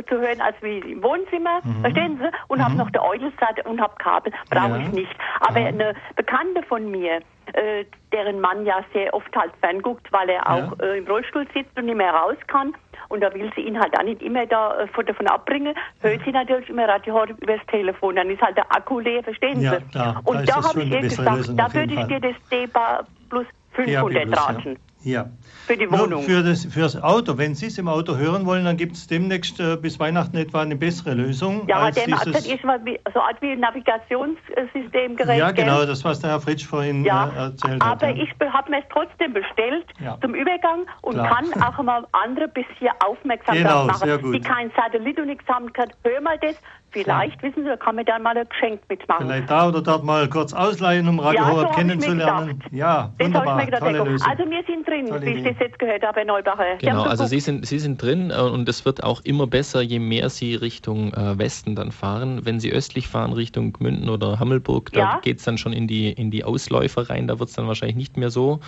zu hören als wie im Wohnzimmer, mhm. verstehen Sie? Und mhm. habe noch der Eutelsat und habe Kabel, brauche ja. ich nicht. Aber ja. eine Bekannte von mir, äh, deren Mann ja sehr oft halt fernguckt, weil er auch äh, im Rollstuhl sitzt und nicht mehr raus kann, und da will sie ihn halt auch nicht immer da, äh, davon abbringen, hört sie natürlich immer Radio Horeb übers Telefon. Dann ist halt der Akku leer, verstehen Sie? Klar. Und da, da habe ich ihr gesagt, da würde ich dir das DEBA plus 500 raten. Ja. Für die Wohnung. für, das, für das Auto, wenn Sie es im Auto hören wollen, dann gibt es demnächst äh, bis Weihnachten etwa eine bessere Lösung. Ja, als dem, dieses, das ist mal so Art wie ein Navigationssystemgerät. Ja, genau, das, was der Herr Fritsch vorhin ja, äh, erzählt aber hat. Aber ja. ich habe mir es trotzdem bestellt ja. zum Übergang und Klar. kann auch mal andere bis hier aufmerksam genau, machen, die kein Satellit und nichts haben können. Hör mal das, Vielleicht, ja. wissen Sie, da kann man dann mal ein Geschenk mitmachen. Vielleicht da oder dort mal kurz ausleihen, um Radio ja, Horeb so kennenzulernen. Ja, das wunderbar, mir tolle Lösung. Also wir sind drin, tolle wie ich das jetzt gehört habe, Herr Neubacher. Genau, also Sie sind, Sie sind drin äh, und es wird auch immer besser, je mehr Sie Richtung äh, Westen dann fahren. Wenn Sie östlich fahren, Richtung Gmünden oder Hammelburg, da ja. geht es dann schon in die, in die Ausläufer rein, da wird es dann wahrscheinlich nicht mehr so.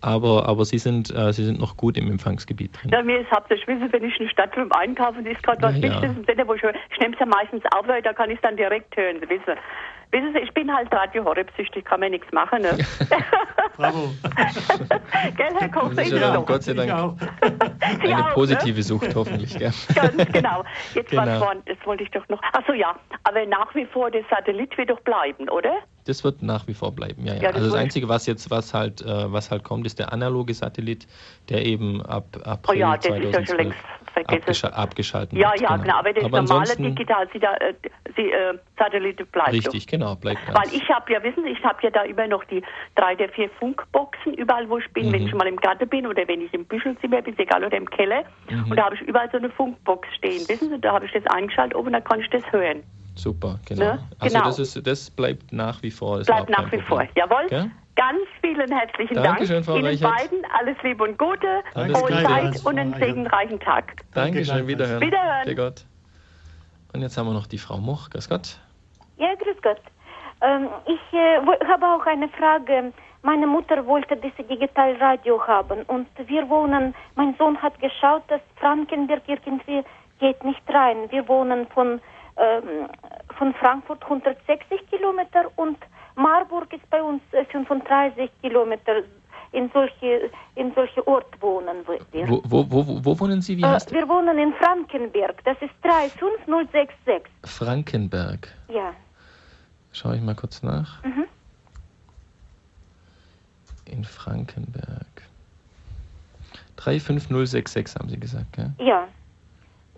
Aber, aber Sie, sind, äh, Sie sind noch gut im Empfangsgebiet drin. Ja, mir ist hauptsächlich, wenn ich in der Stadt beim Einkaufen ist gerade was ja, Wichtiges im wo ich, ich nehme es ja meistens aufhöre, da kann ich es dann direkt hören. Sie wissen, wissen Sie, ich bin halt Radio Horeb-süchtig, kann mir nichts machen. Ne? *laughs* Bravo. *laughs* gell, Herr Koch, das ist ja dann, Gott sei Dank *laughs* eine auch, positive ne? Sucht, hoffentlich. Gell? Ganz genau. Jetzt genau. was war, das wollte ich doch noch. Achso, ja, aber nach wie vor, das Satellit wird doch bleiben, oder? Das wird nach wie vor bleiben, ja, ja. ja das also das Einzige, was jetzt, was halt, äh, was halt kommt, ist der analoge Satellit, der eben ab April oh ja, das 2012 ist ja schon längst abgesch abgeschalten ja, wird. Ja, ja, genau. Aber das aber normale Digital Sie, äh, Sie, äh, Satellit bleibt Richtig, doch. genau, bleibt Weil ich habe ja, wissen Sie, ich habe ja da immer noch die drei der vier Funkboxen, überall wo ich bin, mhm. wenn ich mal im Garten bin oder wenn ich im Büschelzimmer bin, egal, oder im Keller. Mhm. Und da habe ich überall so eine Funkbox stehen, wissen Sie, da habe ich das eingeschaltet oben, da kann ich das hören. Super, genau. Ne? Also genau. Das, ist, das bleibt nach wie vor. bleibt nach wie vor, jawohl. Ja? Ganz vielen herzlichen Dankeschön, Dank Frau Ihnen Reichert. beiden. Alles Liebe und Gute, alles frohe Zeit und einen segenreichen Tag. Dankeschön, wiederhören. Wiederhören. Grüß Gott. Und jetzt haben wir noch die Frau Moch. Grüß Gott. Ja, grüß Gott. Ähm, ich äh, habe auch eine Frage. Meine Mutter wollte dieses Digitalradio haben und wir wohnen, mein Sohn hat geschaut, dass Frankenberg irgendwie geht nicht rein. Wir wohnen von, ähm, von Frankfurt 160 Kilometer und Marburg ist bei uns 35 äh, Kilometer. In solche, in solche Ort wohnen wir. Wo, wo, wo, wo wohnen Sie? Wie äh, wir wohnen in Frankenberg. Das ist 35066. Frankenberg. Ja. Schaue ich mal kurz nach. Mhm. In Frankenberg. 35066 haben Sie gesagt, gell? Ja.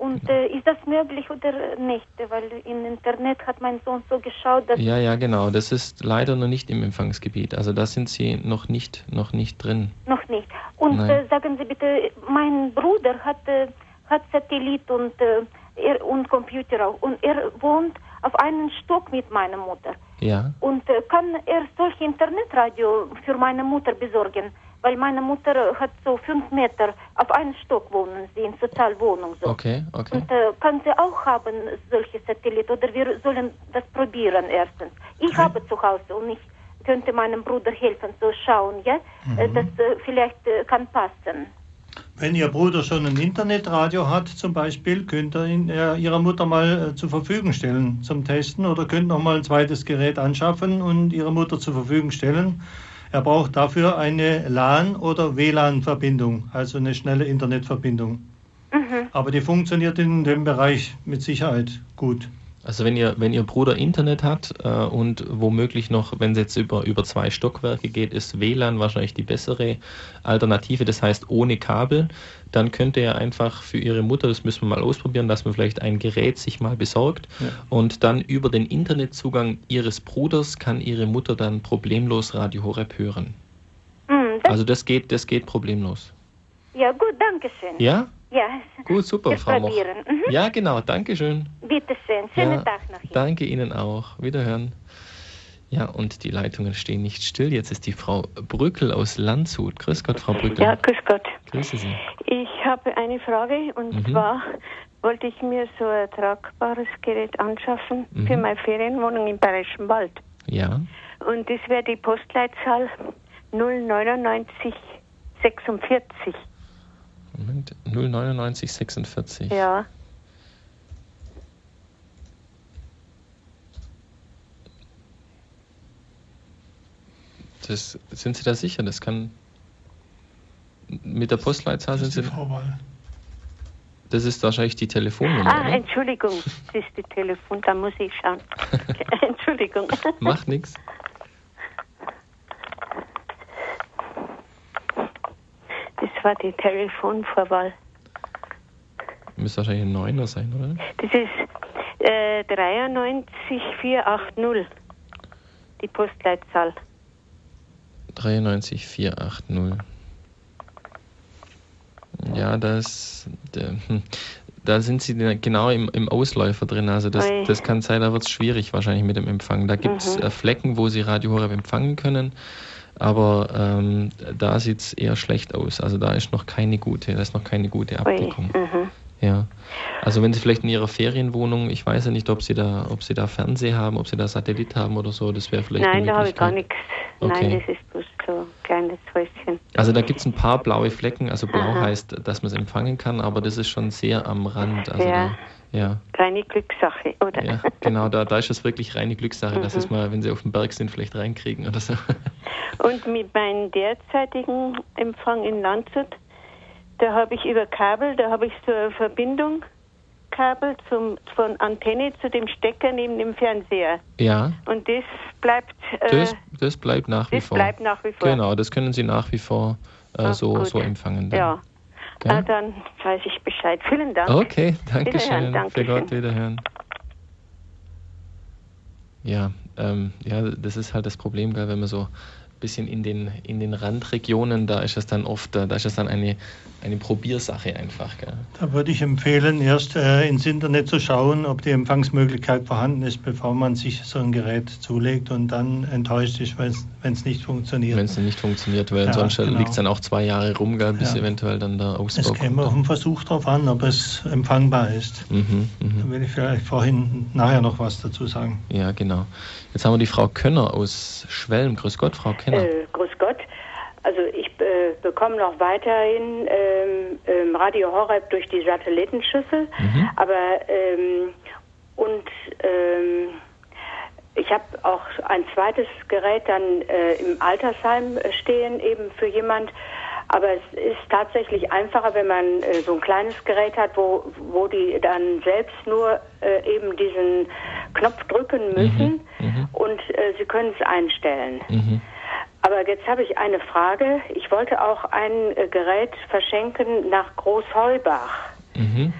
Und äh, ist das möglich oder nicht? Weil im Internet hat mein Sohn so geschaut, dass. Ja, ja, genau. Das ist leider noch nicht im Empfangsgebiet. Also da sind Sie noch nicht, noch nicht drin. Noch nicht. Und äh, sagen Sie bitte, mein Bruder hat, äh, hat Satellit und, äh, er, und Computer auch. Und er wohnt auf einem Stock mit meiner Mutter. Ja. Und äh, kann er solche Internetradio für meine Mutter besorgen? Weil meine Mutter hat so fünf Meter auf einem Stock wohnen sie in Sozialwohnung so. Okay, okay. Und äh, kann sie auch haben solche Satelliten oder wir sollen das probieren erstens. Ich okay. habe zu Hause und ich könnte meinem Bruder helfen so schauen, ja, äh, mhm. das äh, vielleicht äh, kann passen. Wenn Ihr Bruder schon ein Internetradio hat, zum Beispiel, könnt ihr ihn äh, Ihrer Mutter mal äh, zur Verfügung stellen zum Testen oder könnt noch mal ein zweites Gerät anschaffen und Ihrer Mutter zur Verfügung stellen. Er braucht dafür eine LAN- oder WLAN-Verbindung, also eine schnelle Internetverbindung. Mhm. Aber die funktioniert in dem Bereich mit Sicherheit gut. Also wenn ihr, wenn ihr Bruder Internet hat äh, und womöglich noch, wenn es jetzt über, über zwei Stockwerke geht, ist WLAN wahrscheinlich die bessere Alternative, das heißt ohne Kabel, dann könnte er einfach für ihre Mutter, das müssen wir mal ausprobieren, dass man vielleicht ein Gerät sich mal besorgt ja. und dann über den Internetzugang ihres Bruders kann ihre Mutter dann problemlos Radio Horeb hören. Mhm, das also das geht, das geht problemlos. Ja gut, danke schön. Ja? Ja. Gut, super, Frau Moch. Mhm. Ja, genau, danke schön. Bitte schön, schönen ja, Tag noch. Ihnen. Danke Ihnen auch. Wiederhören. Ja, und die Leitungen stehen nicht still. Jetzt ist die Frau Brückel aus Landshut. Grüß Gott, Frau Brückel. Ja, grüß Gott. Grüße Sie. Ich habe eine Frage und mhm. zwar wollte ich mir so ein tragbares Gerät anschaffen mhm. für meine Ferienwohnung im Bayerischen Wald. Ja. Und das wäre die Postleitzahl 09946. Moment, 09946. Ja. Das, sind Sie da sicher? Das kann mit der Postleitzahl das sind Sie. Vorwahl. Das ist wahrscheinlich die Telefonnummer. Ah, oder? Entschuldigung, das ist die Telefon, da muss ich schauen. *laughs* Entschuldigung. Macht nichts. War die Telefonvorwahl? Müsste wahrscheinlich ein Neuner sein, oder? Das ist äh, 93480. Die Postleitzahl. 93480. Ja, das, hm, da sind sie genau im, im Ausläufer drin. Also das, das kann sein, da wird es schwierig wahrscheinlich mit dem Empfang. Da gibt es mhm. Äh, Flecken, wo sie Radio Horeb empfangen können, aber ähm, da sieht es eher schlecht aus. Also da ist noch keine gute, da ist noch keine gute Abdeckung. Mhm. Ja. Also wenn Sie vielleicht in Ihrer Ferienwohnung, ich weiß ja nicht, ob Sie da, ob Sie da Fernseher haben, ob Sie da Satellit haben oder so, das wäre vielleicht. Nein, da habe ich gar nichts. Okay. Nein, das ist bloß so ein kleines Häuschen. Also da gibt es ein paar blaue Flecken, also blau Aha. heißt, dass man es empfangen kann, aber das ist schon sehr am Rand. Also ja. Da, ja. Reine Glückssache, oder? Ja, genau, da, da ist es wirklich reine Glückssache, mhm. dass es mal, wenn Sie auf dem Berg sind, vielleicht reinkriegen oder so. *laughs* Und mit meinem derzeitigen Empfang in Landshut, da habe ich über Kabel, da habe ich so eine Verbindung Kabel zum, von Antenne zu dem Stecker neben dem Fernseher. Ja. Und das bleibt. Äh, das, das bleibt nach wie vor. Das bleibt nach wie vor. Genau, das können Sie nach wie vor äh, Ach, so, so empfangen. Dann. Ja. Ah, dann weiß ich Bescheid. Vielen Dank. Okay, danke schön. Für Gott wiederhören. Ja, ähm, ja, das ist halt das Problem, gell, wenn man so bisschen in den, in den Randregionen, da ist es dann oft, da ist es dann eine, eine Probiersache einfach. Gell? Da würde ich empfehlen, erst äh, ins Internet zu schauen, ob die Empfangsmöglichkeit vorhanden ist, bevor man sich so ein Gerät zulegt und dann enttäuscht ist, wenn es nicht funktioniert. Wenn es nicht funktioniert, weil ja, sonst genau. liegt es dann auch zwei Jahre rum, gell, bis ja. eventuell dann der Ausbau Es käme auf den Versuch darauf an, ob es empfangbar ist. Mhm, mh. Da will ich vielleicht vorhin nachher noch was dazu sagen. Ja, genau. Jetzt haben wir die Frau Könner aus Schwelm. Grüß Gott, Frau Könner. Äh, grüß Gott. Also ich äh, bekomme noch weiterhin ähm, ähm, Radio Horeb durch die Satellitenschüssel, mhm. aber ähm, und ähm, ich habe auch ein zweites Gerät dann äh, im Altersheim stehen, eben für jemand. Aber es ist tatsächlich einfacher, wenn man äh, so ein kleines Gerät hat, wo, wo die dann selbst nur äh, eben diesen Knopf drücken müssen mhm. mhm. und äh, sie können es einstellen. Mhm. Aber jetzt habe ich eine Frage. Ich wollte auch ein äh, Gerät verschenken nach Großheubach, mhm.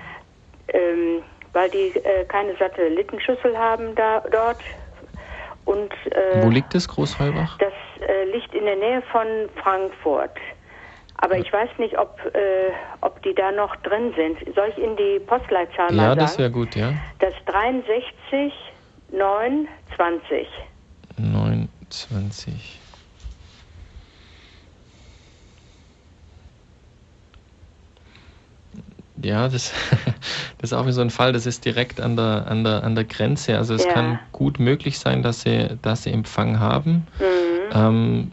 ähm, weil die äh, keine Satellitenschüssel haben da dort. Und, äh, Wo liegt das Großheubach? Das äh, liegt in der Nähe von Frankfurt. Aber ich weiß nicht, ob, äh, ob die da noch drin sind. Soll ich in die Postleitzahl ja, mal sagen? Ja, das wäre gut, ja. Das 63 920. 920. Ja, das, *laughs* das ist auch so ein Fall, das ist direkt an der, an der, an der Grenze. Also es ja. kann gut möglich sein, dass sie, dass sie Empfang haben. Mhm. Ähm,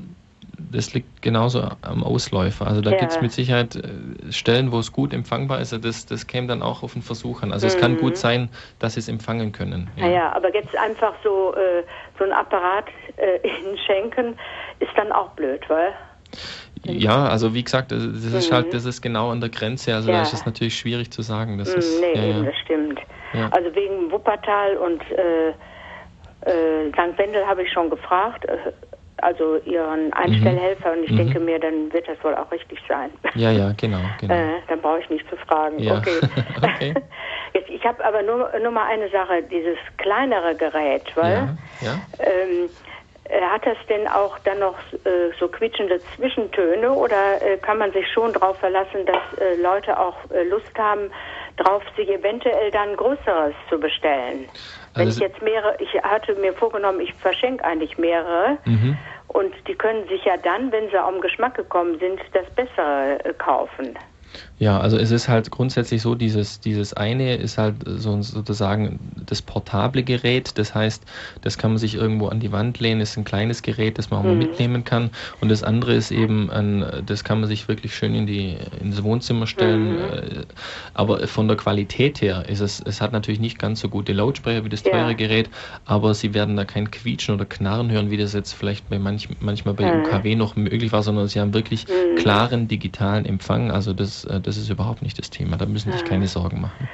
das liegt genauso am Ausläufer. Also da ja. gibt es mit Sicherheit äh, Stellen, wo es gut empfangbar ist. Also das, das käme dann auch auf den Versuch an. Also mhm. es kann gut mhm. sein, dass sie es empfangen können. Ja. Naja, aber jetzt einfach so, äh, so ein Apparat äh, *laughs* hinschenken, ist dann auch blöd, weil... Ja, also wie gesagt, das ist halt, mhm. das ist genau an der Grenze. Also ja. da ist es natürlich schwierig zu sagen. Das mhm, ist, nee, ja, ja. das stimmt. Also wegen Wuppertal und äh, äh, St. Wendel habe ich schon gefragt, äh, also ihren Einstellhelfer mhm. und ich mhm. denke mir, dann wird das wohl auch richtig sein. Ja, ja, genau. *laughs* genau. Äh, dann brauche ich nicht zu fragen. Okay. *laughs* okay. *laughs* Jetzt, ich habe aber nur, nur mal eine Sache, dieses kleinere Gerät, weil ja, ja. Ähm, äh, hat das denn auch dann noch äh, so quietschende Zwischentöne oder äh, kann man sich schon darauf verlassen, dass äh, Leute auch äh, Lust haben, drauf sich eventuell dann Größeres zu bestellen? Wenn also ich jetzt mehrere, ich hatte mir vorgenommen, ich verschenke eigentlich mehrere mhm. und die können sich ja dann, wenn sie den Geschmack gekommen sind, das Bessere äh, kaufen. Ja, also es ist halt grundsätzlich so, dieses, dieses eine ist halt so sozusagen das portable Gerät, das heißt, das kann man sich irgendwo an die Wand lehnen, ist ein kleines Gerät, das man auch mhm. mal mitnehmen kann und das andere ist eben, ein, das kann man sich wirklich schön in die, ins Wohnzimmer stellen, mhm. Äh, aber von der Qualität her ist es, es hat natürlich nicht ganz so gute Lautsprecher wie das teure ja. Gerät, aber sie werden da kein Quietschen oder Knarren hören, wie das jetzt vielleicht bei manch, manchmal bei mhm. UKW noch möglich war, sondern sie haben wirklich mhm. klaren digitalen Empfang, also das äh, das ist überhaupt nicht das Thema. Da müssen sich keine Sorgen machen.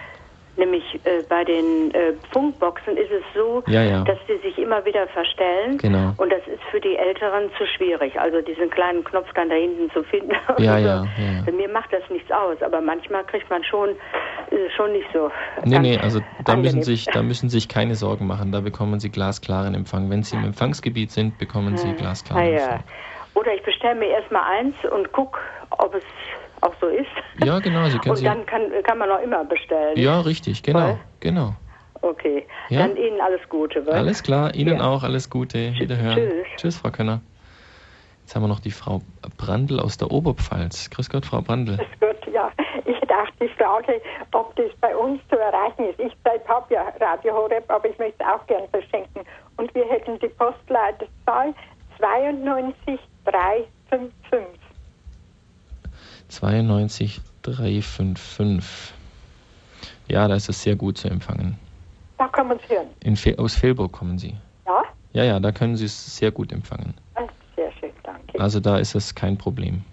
Nämlich äh, bei den äh, Funkboxen ist es so, ja, ja. dass die sich immer wieder verstellen. Genau. Und das ist für die Älteren zu schwierig. Also diesen kleinen Knopf dann da hinten zu finden. Ja, so. ja, ja. Mir macht das nichts aus, aber manchmal kriegt man schon, äh, schon nicht so. Nee, nee, also da angenehm. müssen, sich, da müssen sich keine Sorgen machen. Da bekommen Sie glasklaren Empfang. Wenn Sie im Empfangsgebiet sind, bekommen Sie glasklaren Ah, ja. Empfang. Oder ich bestelle mir erstmal eins und gucke, ob es auch so ist. Ja, genau. Sie können Und dann kann, kann man auch immer bestellen. ja, richtig, genau. Voll. genau. Okay. Ja. Dann Ihnen alles Gute. wa? Alles klar, Ihnen Ja. auch alles Gute. Wiederhören. Tschüss. Tschüss, Frau Könner. Jetzt haben wir noch die Frau Brandl aus der Oberpfalz. Grüß Gott, Frau Brandl. Gut, ja. Ich dachte, die Frage, ob das bei uns zu erreichen ist. Ich selbst habe ja Radio Horeb, aber ich möchte es auch gern verschenken. Und wir hätten die Postleitzahl 92355. 92 355. Ja, da ist es sehr gut zu empfangen. Da kann man es hören. In Fe aus Velburg kommen Sie. Ja? Ja, ja, da können Sie es sehr gut empfangen. Ah, Sehr schön, danke. Also da ist es kein Problem.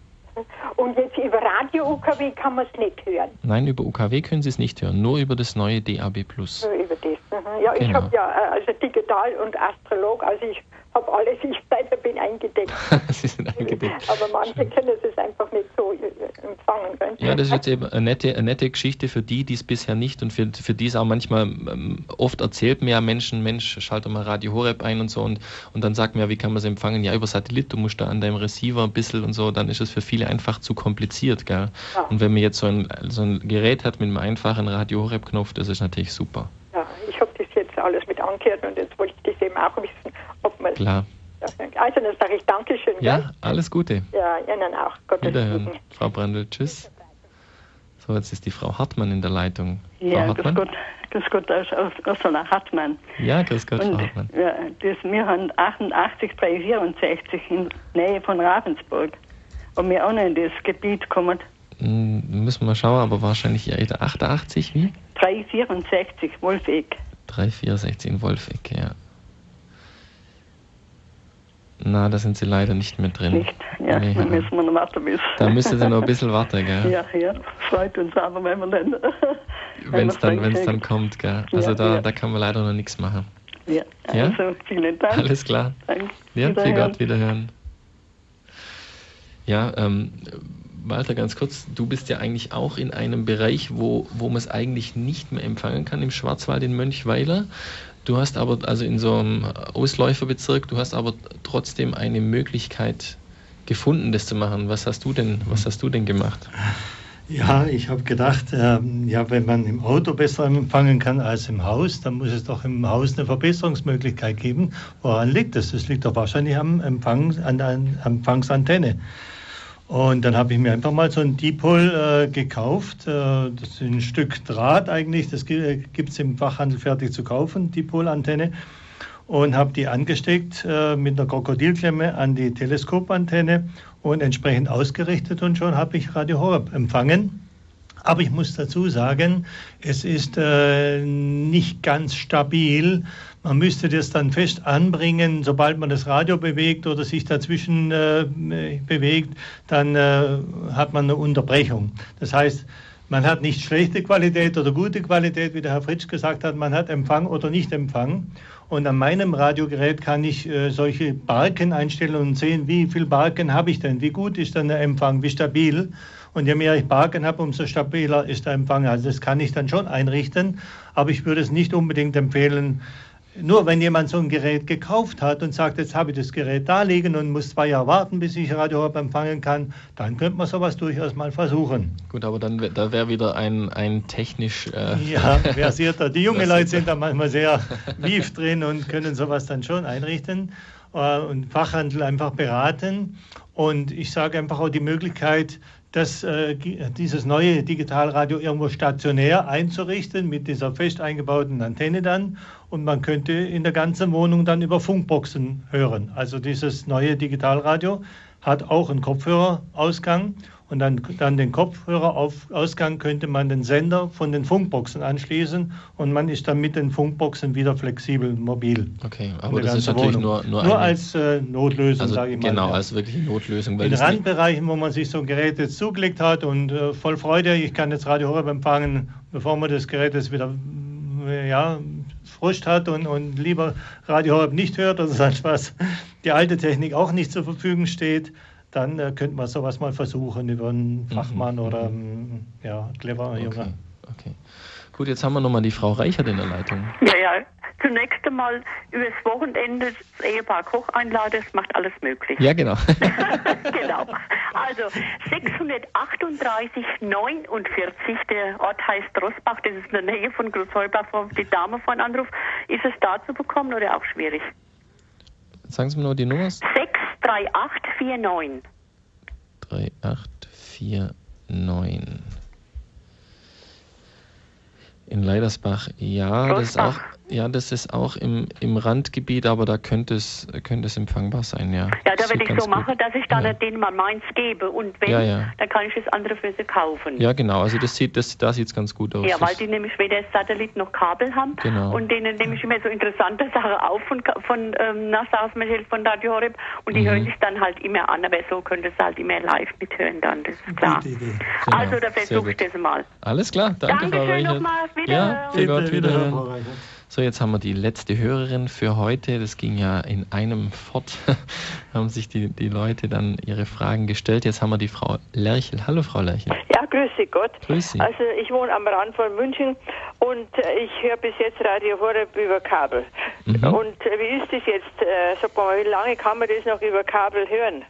Und jetzt über Radio UKW kann man es nicht hören. Nein, über UKW können Sie es nicht hören, nur über das neue DAB+. Nur über das. Mhm. Ja, ich Genau. habe ja äh, also digital und Astrolog, also ich habe alles, ich selber bin eingedeckt. *laughs* Sie sind eingedeckt. Aber manche können es einfach nicht so äh, empfangen. Können. Ja, das ist jetzt eben eine nette, eine nette Geschichte für die, die es bisher nicht und für, für die es auch manchmal ähm, oft erzählt mir ja Menschen, Mensch, schalte mal Radio Horeb ein und so und, und dann sagt mir, ja, wie kann man es empfangen? Ja, über Satellit, du musst da an deinem Receiver ein bisschen und so, dann ist es für viele einfach zu kompliziert, gell? Ja. Und wenn man jetzt so ein, so ein Gerät hat mit einem einfachen Radio Horeb Knopf, das ist natürlich super. Ja, ich habe das jetzt alles mit angehört und jetzt wollte ich das eben auch ob man Klar. Also dann sage ich Dankeschön. Ja, gell? alles Gute. Ja, Ihnen auch. Gottes Wiederhören, Segen. Frau Brandl. Tschüss. So, jetzt ist die Frau Hartmann in der Leitung. Ja, Frau grüß? Gott, grüß Gott aus, aus, aus Hartmann. Ja, grüß Gott, Frau Und Hartmann. ja, das, wir haben 88 bei 64 in Nähe von Ravensburg. Und wir auch noch in das Gebiet kommen. Hm, müssen wir mal schauen, aber wahrscheinlich ja 88, wie? 364, Wolfegg. 364 in Wolfegg, ja. Na, da sind sie leider nicht mehr drin. Nicht? Ja, Nee, dann müssen wir noch warten bis. Da müsste sie noch ein bisschen warten, gell? Ja, ja, freut uns aber, wenn wir dann. *laughs* Wenn es dann, wenn's dann kommt, gell? Also Ja, da, ja. da kann man leider noch nichts machen. Ja, Ja? also vielen Dank. Alles klar. Danke. Ja, Wiederhören. Gott, wiederhören. Ja, ähm, Walter, ganz kurz, du bist ja eigentlich auch in einem Bereich, wo, wo man es eigentlich nicht mehr empfangen kann, im Schwarzwald in Mönchweiler. Du hast aber, also in so einem Ausläuferbezirk, du hast aber trotzdem eine Möglichkeit gefunden, das zu machen. Was hast du denn, was hast du denn gemacht? Ja, ich habe gedacht, ähm, ja, wenn man im Auto besser empfangen kann als im Haus, dann muss es doch im Haus eine Verbesserungsmöglichkeit geben. Woran liegt das? Das liegt doch wahrscheinlich am Empfang, an der Empfangsantenne. Und dann habe ich mir einfach mal so ein Dipol äh, gekauft. Äh, das ist ein Stück Draht eigentlich. Das gibt es im Fachhandel fertig zu kaufen, Dipolantenne. Und habe die angesteckt äh, mit einer Krokodilklemme an die Teleskopantenne und entsprechend ausgerichtet. Und schon habe ich Radio Horeb empfangen. Aber ich muss dazu sagen, es ist äh, nicht ganz stabil. Man müsste das dann fest anbringen, sobald man das Radio bewegt oder sich dazwischen äh, bewegt, dann äh, hat man eine Unterbrechung. Das heißt, man hat nicht schlechte Qualität oder gute Qualität, wie der Herr Fritsch gesagt hat, man hat Empfang oder nicht Empfang. Und an meinem Radiogerät kann ich äh, solche Balken einstellen und sehen, wie viel Balken habe ich denn, wie gut ist dann der Empfang, wie stabil. Und je mehr ich Balken habe, umso stabiler ist der Empfang. Also das kann ich dann schon einrichten, aber ich würde es nicht unbedingt empfehlen, nur wenn jemand so ein Gerät gekauft hat und sagt, jetzt habe ich das Gerät da liegen und muss zwei Jahre warten, bis ich Radio Horeb empfangen kann, dann könnte man sowas durchaus mal versuchen. Gut, aber dann da wäre wieder ein, ein technisch. Äh, Ja, versierter. Die jungen *laughs* Leute sind da manchmal sehr wief drin und können sowas dann schon einrichten äh, und Fachhandel einfach beraten. Und ich sage einfach auch die Möglichkeit, das, äh, dieses neue Digitalradio irgendwo stationär einzurichten mit dieser fest eingebauten Antenne dann und man könnte in der ganzen Wohnung dann über Funkboxen hören. Also dieses neue Digitalradio hat auch einen Kopfhörerausgang und dann, dann den Kopfhörerausgang könnte man den Sender von den Funkboxen anschließen und man ist dann mit den Funkboxen wieder flexibel mobil. Okay, aber das ist natürlich nur, nur, nur als äh, Notlösung, also sage ich mal. Genau, ja. als wirkliche Notlösung. In Randbereichen, wo man sich so ein Gerät jetzt zugelegt hat und äh, voll Freude, ich kann jetzt Radio Horeb empfangen, bevor man das Gerät jetzt wieder ja, Frust hat und, und lieber Radio Horeb nicht hört, also was die alte Technik auch nicht zur Verfügung steht, dann äh, könnte man sowas mal versuchen über einen mhm, Fachmann mhm. oder einen ja, cleverer okay. Junge. Okay. Gut, jetzt haben wir nochmal die Frau Reichert in der Leitung. Ja, ja. Zunächst einmal übers Wochenende das Ehepaar Koch einladen, das macht alles möglich. Ja, genau. *laughs* genau. Also 638 49, der Ort heißt Rossbach, das ist in der Nähe von Großheubach, wo die Dame von Anruf. Ist es da zu bekommen oder auch schwierig? Sagen Sie mir nur die Nummer. 63849. 3849. In Leidersbach, ja, Großbach. das ist auch ja, das ist auch im, im Randgebiet, aber da könnte es, könnte es empfangbar sein, ja. Ja, da will ich so machen, dass ich dann ja. denen mal meins gebe und wenn, ja, ja. dann kann ich das andere für sie kaufen. Ja, genau, also das sieht, das, da sieht es ganz gut aus. Ja, weil die nämlich weder Satellit noch Kabel haben genau. und denen nehme ich immer so interessante Sachen auf von, von ähm, nach von Radio Horeb und die mhm. hören sich dann halt immer an, aber so könnte es halt immer live mithören dann, das ist klar. Genau. Also da versuche ich das mal. Alles klar, danke, Dankeschön nochmal, wieder. Ja, für Gott, wieder. So, jetzt haben wir die letzte Hörerin für heute. Das ging ja in einem fort. *laughs* haben sich die, die Leute dann ihre Fragen gestellt. Jetzt haben wir die Frau Lerchel. Hallo, Frau Lerchel. Ja, grüße Gott. Grüß Sie. Also, ich wohne am Rand von München und äh, ich höre bis jetzt Radio Horeb über Kabel. Mhm. Und äh, wie ist das jetzt? Äh, sag mal, wie lange kann man das noch über Kabel hören?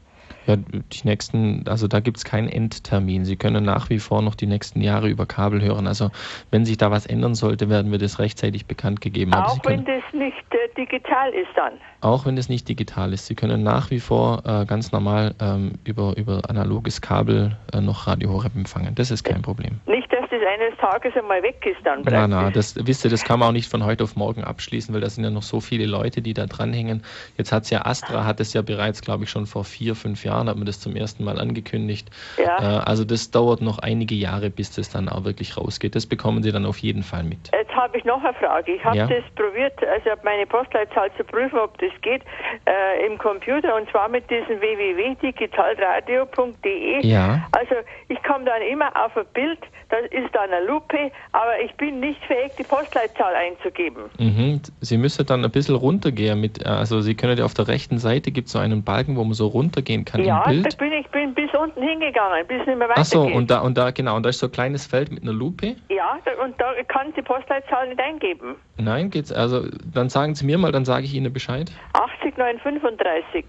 Ja, die nächsten, also da gibt es keinen Endtermin. Sie können nach wie vor noch die nächsten Jahre über Kabel hören. Also wenn sich da was ändern sollte, werden wir das rechtzeitig bekannt gegeben. Auch wenn das nicht äh, digital ist dann? Auch wenn es nicht digital ist. Sie können nach wie vor äh, ganz normal ähm, über, über analoges Kabel äh, noch Radio Horeb empfangen. Das ist kein Problem. Nicht, dass das eines Tages einmal weg ist dann praktisch. Nein, nein, das, wisst ihr, das kann man auch nicht von heute auf morgen abschließen, weil da sind ja noch so viele Leute, die da dranhängen. Jetzt hat es ja Astra, hat es ja bereits, glaube ich, schon vor vier, fünf Jahren, hat man das zum ersten Mal angekündigt. Ja. Äh, also das dauert noch einige Jahre, bis das dann auch wirklich rausgeht. Das bekommen Sie dann auf jeden Fall mit. Jetzt habe ich noch eine Frage. Ich habe ja. das probiert, also meine Postleitzahl zu prüfen, ob das geht, äh, im Computer und zwar mit diesem www.digitalradio.de. Ja. Also ich komme dann immer auf ein Bild, das ist da eine Lupe, aber ich bin nicht fähig, die Postleitzahl einzugeben. Mhm. Sie müssen dann ein bisschen runtergehen. Mit, also Sie können ja auf der rechten Seite gibt es so einen Balken, wo man so runtergehen kann ja, im Bild. Ja, bin ich bin bis unten hingegangen, bis nicht mehr weiter Ach so, und da, und da, genau, und da ist so ein kleines Feld mit einer Lupe. Ja, und da kann die Postleitzahl nicht eingeben. Nein, geht's, also dann sagen Sie mir mal, dann sage ich Ihnen Bescheid. 80 935.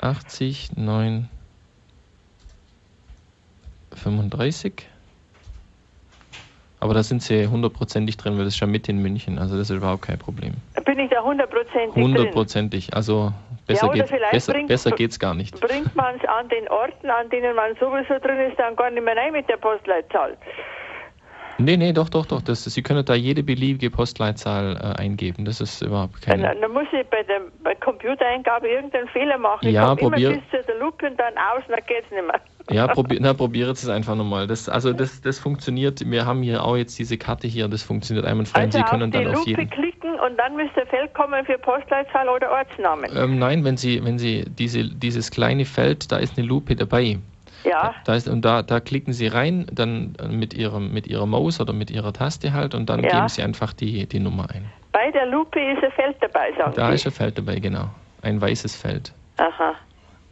80 9 35. Aber da sind sie hundertprozentig drin, weil das ist schon mit in München. Also das ist überhaupt kein Problem. Bin ich da hundertprozentig drin? Hundertprozentig. Also besser, ja, geht, besser, bringt, besser geht's gar nicht. Bringt man es an den Orten, an denen man sowieso drin ist, dann gar nicht mehr rein mit der Postleitzahl? Nee, nee, doch, doch, doch. Das, Sie können da jede beliebige Postleitzahl äh, eingeben. Das ist überhaupt kein... Dann, dann muss ich bei der bei Computereingabe irgendeinen Fehler machen. Ich ja, probier... immer bis zu der Lupe und dann aus, dann geht's nicht mehr. Ja, probier, na, probiert es einfach nochmal. Das, also das, das funktioniert. Wir haben hier auch jetzt diese Karte hier, das funktioniert einwandfrei. Also Sie können auf dann die auf Lupe jeden. klicken und dann müsste Feld kommen für Postleitzahl oder Ortsnamen. Ähm, nein, wenn Sie, wenn Sie diese, dieses kleine Feld, da ist eine Lupe dabei. Ja. Da ist, und da, da klicken Sie rein, dann mit Ihrem, mit Ihrer Maus oder mit Ihrer Taste halt und dann ja. geben Sie einfach die, die Nummer ein. Bei der Lupe ist ein Feld dabei, sagen Da Sie. ist ein Feld dabei, genau. Ein weißes Feld. Aha.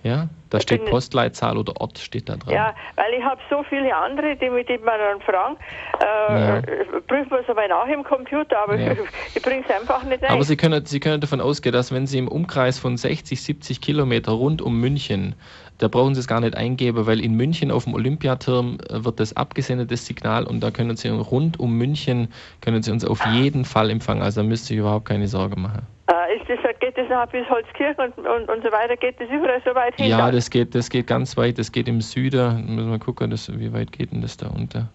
Ja, da steht Postleitzahl oder Ort steht da dran. Ja, weil ich habe so viele andere, die mit denen man dann fragen, äh, ja. prüfen wir es aber nach im Computer, aber ja. *laughs* ich, ich bringe es einfach nicht ein. Aber Sie können, Sie können davon ausgehen, dass wenn Sie im Umkreis von 60, 70 Kilometer rund um München, da brauchen Sie es gar nicht eingeben, weil in München auf dem Olympiaturm äh, wird das abgesendet, das Signal, und da können Sie rund um München, können Sie uns auf jeden Fall empfangen. Also da müsste ich überhaupt keine Sorge machen. Äh, ist das, geht das nachher bis Holzkirchen und, und, und so weiter? Geht das überall so weit hin? Ja, das geht, das geht ganz weit. Das geht im Süden. Müssen wir gucken, das, wie weit geht denn das da unter?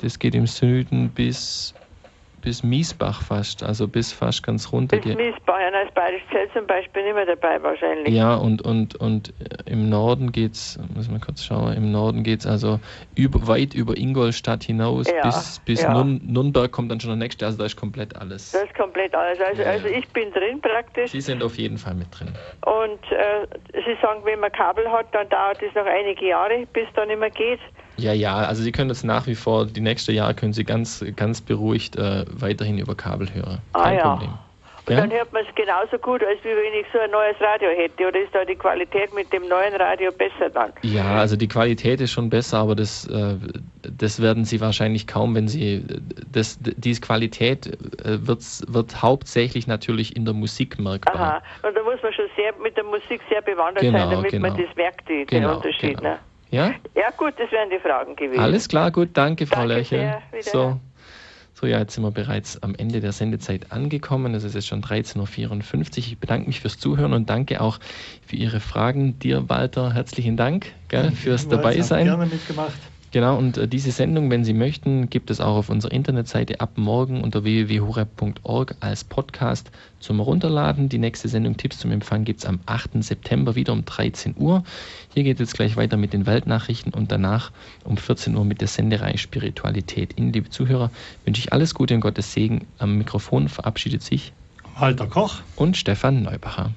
Das geht im Süden bis, bis Miesbach fast, also bis fast ganz runter. Bis Miesbach, ja, als Bayerisch Zelt zum Beispiel nicht mehr dabei wahrscheinlich. Ja, und, und, und äh, im Norden geht's, muss man kurz schauen, im Norden geht es also über, weit über Ingolstadt hinaus, ja, bis, bis ja. Nürn, Nürnberg kommt dann schon der nächste, also da ist komplett alles. Das ist komplett alles, also, ja, also ich bin drin praktisch. Sie sind auf jeden Fall mit drin. Und äh, Sie sagen, wenn man Kabel hat, dann dauert es noch einige Jahre, bis dann nicht mehr geht. Ja, ja, also Sie können das nach wie vor, die nächsten Jahre können Sie ganz, ganz beruhigt äh, weiterhin über Kabel hören. Ah, Kein ja. Problem. Und ja? dann hört man es genauso gut, als wenn ich so ein neues Radio hätte. Oder ist da die Qualität mit dem neuen Radio besser dann? Ja, also die Qualität ist schon besser, aber das, äh, das werden Sie wahrscheinlich kaum, wenn Sie. Das, diese Qualität äh, wird, wird hauptsächlich natürlich in der Musik merkbar. Aha, und da muss man schon sehr mit der Musik sehr bewandert genau, sein, damit genau. man das merkt, die, genau, den Unterschied. Genau. Ne? Ja? Ja, gut, das wären die Fragen gewesen. Alles klar, gut, danke, Frau danke Löchel. So. so, ja, jetzt sind wir bereits am Ende der Sendezeit angekommen. Es ist jetzt schon 13.54 Uhr. Ich bedanke mich fürs Zuhören und danke auch für Ihre Fragen. Dir, Walter, herzlichen Dank gell, fürs Dabeisein. Gerne mitgemacht. Genau, und äh, diese Sendung, wenn Sie möchten, gibt es auch auf unserer Internetseite ab morgen unter www.horeb.org als Podcast zum Runterladen. Die nächste Sendung Tipps zum Empfang gibt es am 8. September wieder um 13 Uhr. Hier geht es jetzt gleich weiter mit den Weltnachrichten und danach um 14 Uhr mit der Senderei Spiritualität. Ihnen, liebe Zuhörer, wünsche ich alles Gute und Gottes Segen. Am Mikrofon verabschiedet sich Walter Koch und Stefan Neubacher.